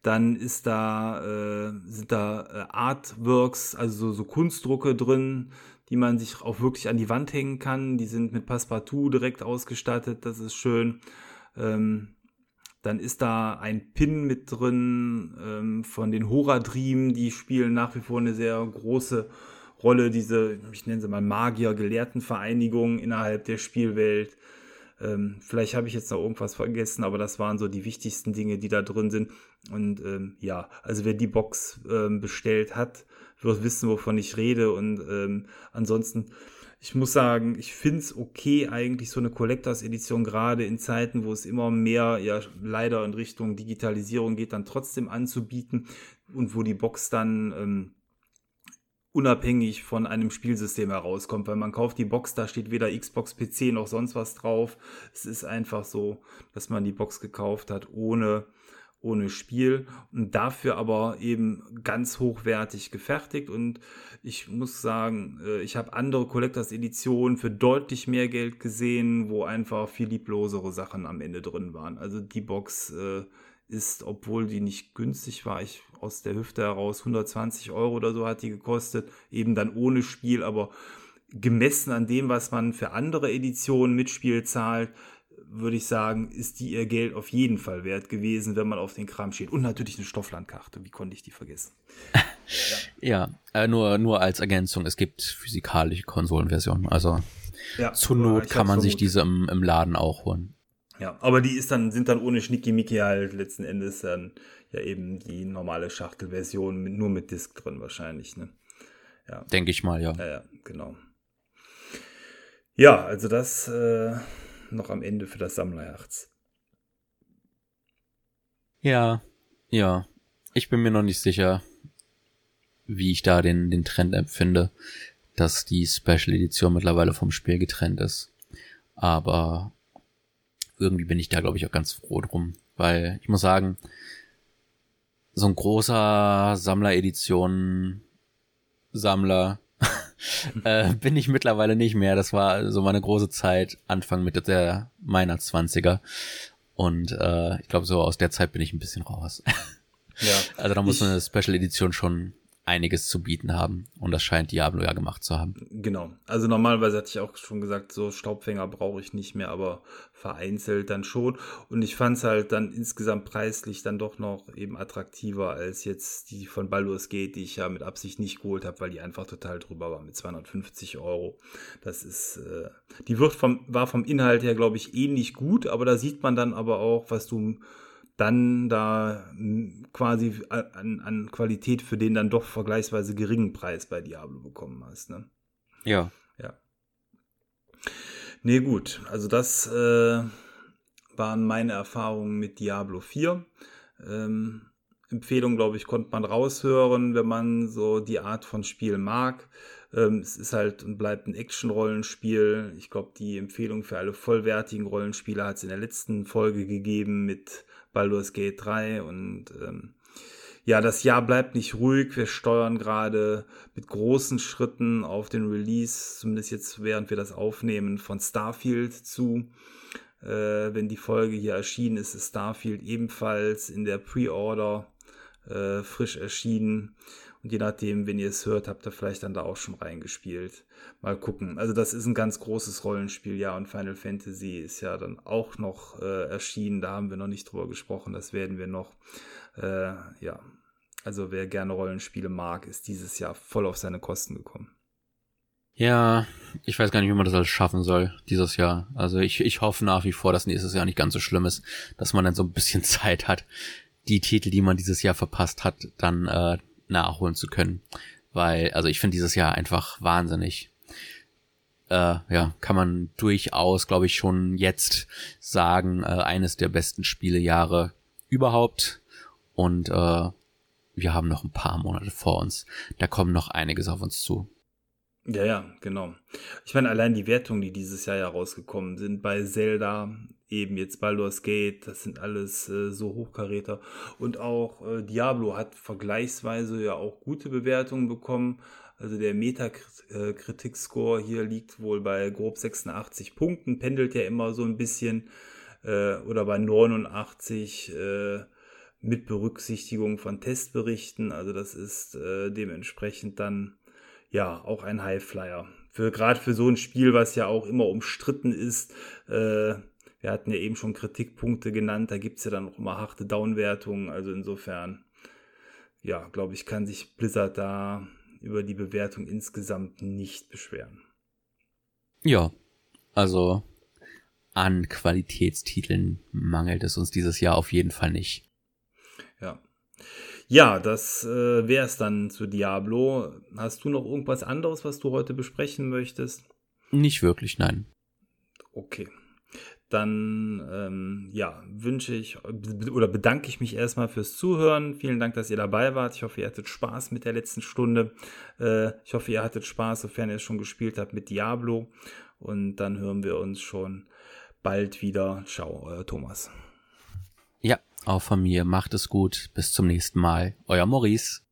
dann ist da, äh, sind da äh, Artworks, also so, so Kunstdrucke drin, die man sich auch wirklich an die Wand hängen kann. Die sind mit Passepartout direkt ausgestattet, das ist schön. Ähm, dann ist da ein Pin mit drin ähm, von den Horadrim, die spielen nach wie vor eine sehr große Rolle, diese, ich nenne sie mal Magier, Gelehrtenvereinigung innerhalb der Spielwelt. Ähm, vielleicht habe ich jetzt noch irgendwas vergessen, aber das waren so die wichtigsten Dinge, die da drin sind. Und ähm, ja, also wer die Box ähm, bestellt hat, wird wissen, wovon ich rede. Und ähm, ansonsten, ich muss sagen, ich finde es okay, eigentlich so eine Collectors Edition, gerade in Zeiten, wo es immer mehr ja leider in Richtung Digitalisierung geht, dann trotzdem anzubieten und wo die Box dann ähm, unabhängig von einem Spielsystem herauskommt, weil man kauft die Box, da steht weder Xbox, PC noch sonst was drauf. Es ist einfach so, dass man die Box gekauft hat ohne ohne Spiel und dafür aber eben ganz hochwertig gefertigt und ich muss sagen, äh, ich habe andere Collectors Editionen für deutlich mehr Geld gesehen, wo einfach viel lieblosere Sachen am Ende drin waren. Also die Box äh, ist, obwohl die nicht günstig war, ich aus der Hüfte heraus 120 Euro oder so hat die gekostet, eben dann ohne Spiel, aber gemessen an dem, was man für andere Editionen mit Spiel zahlt, würde ich sagen, ist die ihr Geld auf jeden Fall wert gewesen, wenn man auf den Kram steht. Und natürlich eine Stofflandkarte, wie konnte ich die vergessen? ja, ja äh, nur, nur als Ergänzung, es gibt physikalische Konsolenversionen, also ja, zur Not kann man sich diese im, im Laden auch holen. Ja, aber die ist dann, sind dann ohne Schnickimicki halt letzten Endes dann ja eben die normale Schachtelversion mit, nur mit Disk drin wahrscheinlich, ne? Ja. Denke ich mal, ja. Ja, ja genau. Ja, also das äh, noch am Ende für das Sammlerherz. Ja, ja. Ich bin mir noch nicht sicher, wie ich da den, den Trend empfinde, dass die Special Edition mittlerweile vom Spiel getrennt ist. Aber irgendwie bin ich da, glaube ich, auch ganz froh drum. Weil ich muss sagen, so ein großer Sammler-Edition Sammler äh, bin ich mittlerweile nicht mehr. Das war so meine große Zeit, Anfang Mitte der meiner Zwanziger. Und äh, ich glaube, so aus der Zeit bin ich ein bisschen raus. Ja. Also da muss ich, eine Special Edition schon einiges zu bieten haben. Und das scheint Diablo ja gemacht zu haben. Genau. Also normalerweise hatte ich auch schon gesagt, so Staubfänger brauche ich nicht mehr, aber vereinzelt dann schon. Und ich fand es halt dann insgesamt preislich dann doch noch eben attraktiver als jetzt die von Baldur's Gate, die ich ja mit Absicht nicht geholt habe, weil die einfach total drüber war mit 250 Euro. Das ist, äh, die wird vom, war vom Inhalt her, glaube ich, ähnlich gut, aber da sieht man dann aber auch, was du dann da hm, quasi an, an Qualität für den dann doch vergleichsweise geringen Preis bei Diablo bekommen hast. Ne? Ja. Ja. Nee, gut. Also das äh, waren meine Erfahrungen mit Diablo 4. Ähm, Empfehlung, glaube ich, konnte man raushören, wenn man so die Art von Spiel mag. Ähm, es ist halt und bleibt ein Action-Rollenspiel. Ich glaube, die Empfehlung für alle vollwertigen Rollenspieler hat es in der letzten Folge gegeben mit Baldur's Gate 3 und ähm, ja, das Jahr bleibt nicht ruhig. Wir steuern gerade mit großen Schritten auf den Release, zumindest jetzt während wir das aufnehmen, von Starfield zu. Äh, wenn die Folge hier erschienen ist, ist Starfield ebenfalls in der Pre-Order äh, frisch erschienen. Je nachdem, wenn ihr es hört, habt ihr vielleicht dann da auch schon reingespielt. Mal gucken. Also das ist ein ganz großes Rollenspiel, ja. Und Final Fantasy ist ja dann auch noch äh, erschienen. Da haben wir noch nicht drüber gesprochen. Das werden wir noch. Äh, ja. Also wer gerne Rollenspiele mag, ist dieses Jahr voll auf seine Kosten gekommen. Ja, ich weiß gar nicht, wie man das alles schaffen soll dieses Jahr. Also ich, ich hoffe nach wie vor, dass nächstes Jahr nicht ganz so schlimm ist, dass man dann so ein bisschen Zeit hat, die Titel, die man dieses Jahr verpasst hat, dann äh, nachholen zu können. Weil, also ich finde dieses Jahr einfach wahnsinnig. Äh, ja, kann man durchaus, glaube ich, schon jetzt sagen, äh, eines der besten Spielejahre überhaupt. Und äh, wir haben noch ein paar Monate vor uns. Da kommen noch einiges auf uns zu. Ja, ja, genau. Ich meine, allein die Wertungen, die dieses Jahr ja rausgekommen sind, bei Zelda, eben jetzt Baldur's Gate, das sind alles äh, so Hochkaräter. Und auch äh, Diablo hat vergleichsweise ja auch gute Bewertungen bekommen. Also der Metakritik-Score hier liegt wohl bei grob 86 Punkten, pendelt ja immer so ein bisschen. Äh, oder bei 89 äh, mit Berücksichtigung von Testberichten. Also das ist äh, dementsprechend dann ja, auch ein Highflyer. Für gerade für so ein Spiel, was ja auch immer umstritten ist, äh, wir hatten ja eben schon Kritikpunkte genannt, da gibt es ja dann auch immer harte Downwertungen. Also insofern, ja, glaube ich, kann sich Blizzard da über die Bewertung insgesamt nicht beschweren. Ja, also an Qualitätstiteln mangelt es uns dieses Jahr auf jeden Fall nicht. Ja. Ja, das äh, wäre es dann zu Diablo. Hast du noch irgendwas anderes, was du heute besprechen möchtest? Nicht wirklich, nein. Okay. Dann ähm, ja, wünsche ich oder bedanke ich mich erstmal fürs Zuhören. Vielen Dank, dass ihr dabei wart. Ich hoffe, ihr hattet Spaß mit der letzten Stunde. Äh, ich hoffe, ihr hattet Spaß, sofern ihr es schon gespielt habt mit Diablo. Und dann hören wir uns schon bald wieder. Ciao, euer Thomas. Ja, auch von mir. Macht es gut. Bis zum nächsten Mal. Euer Maurice.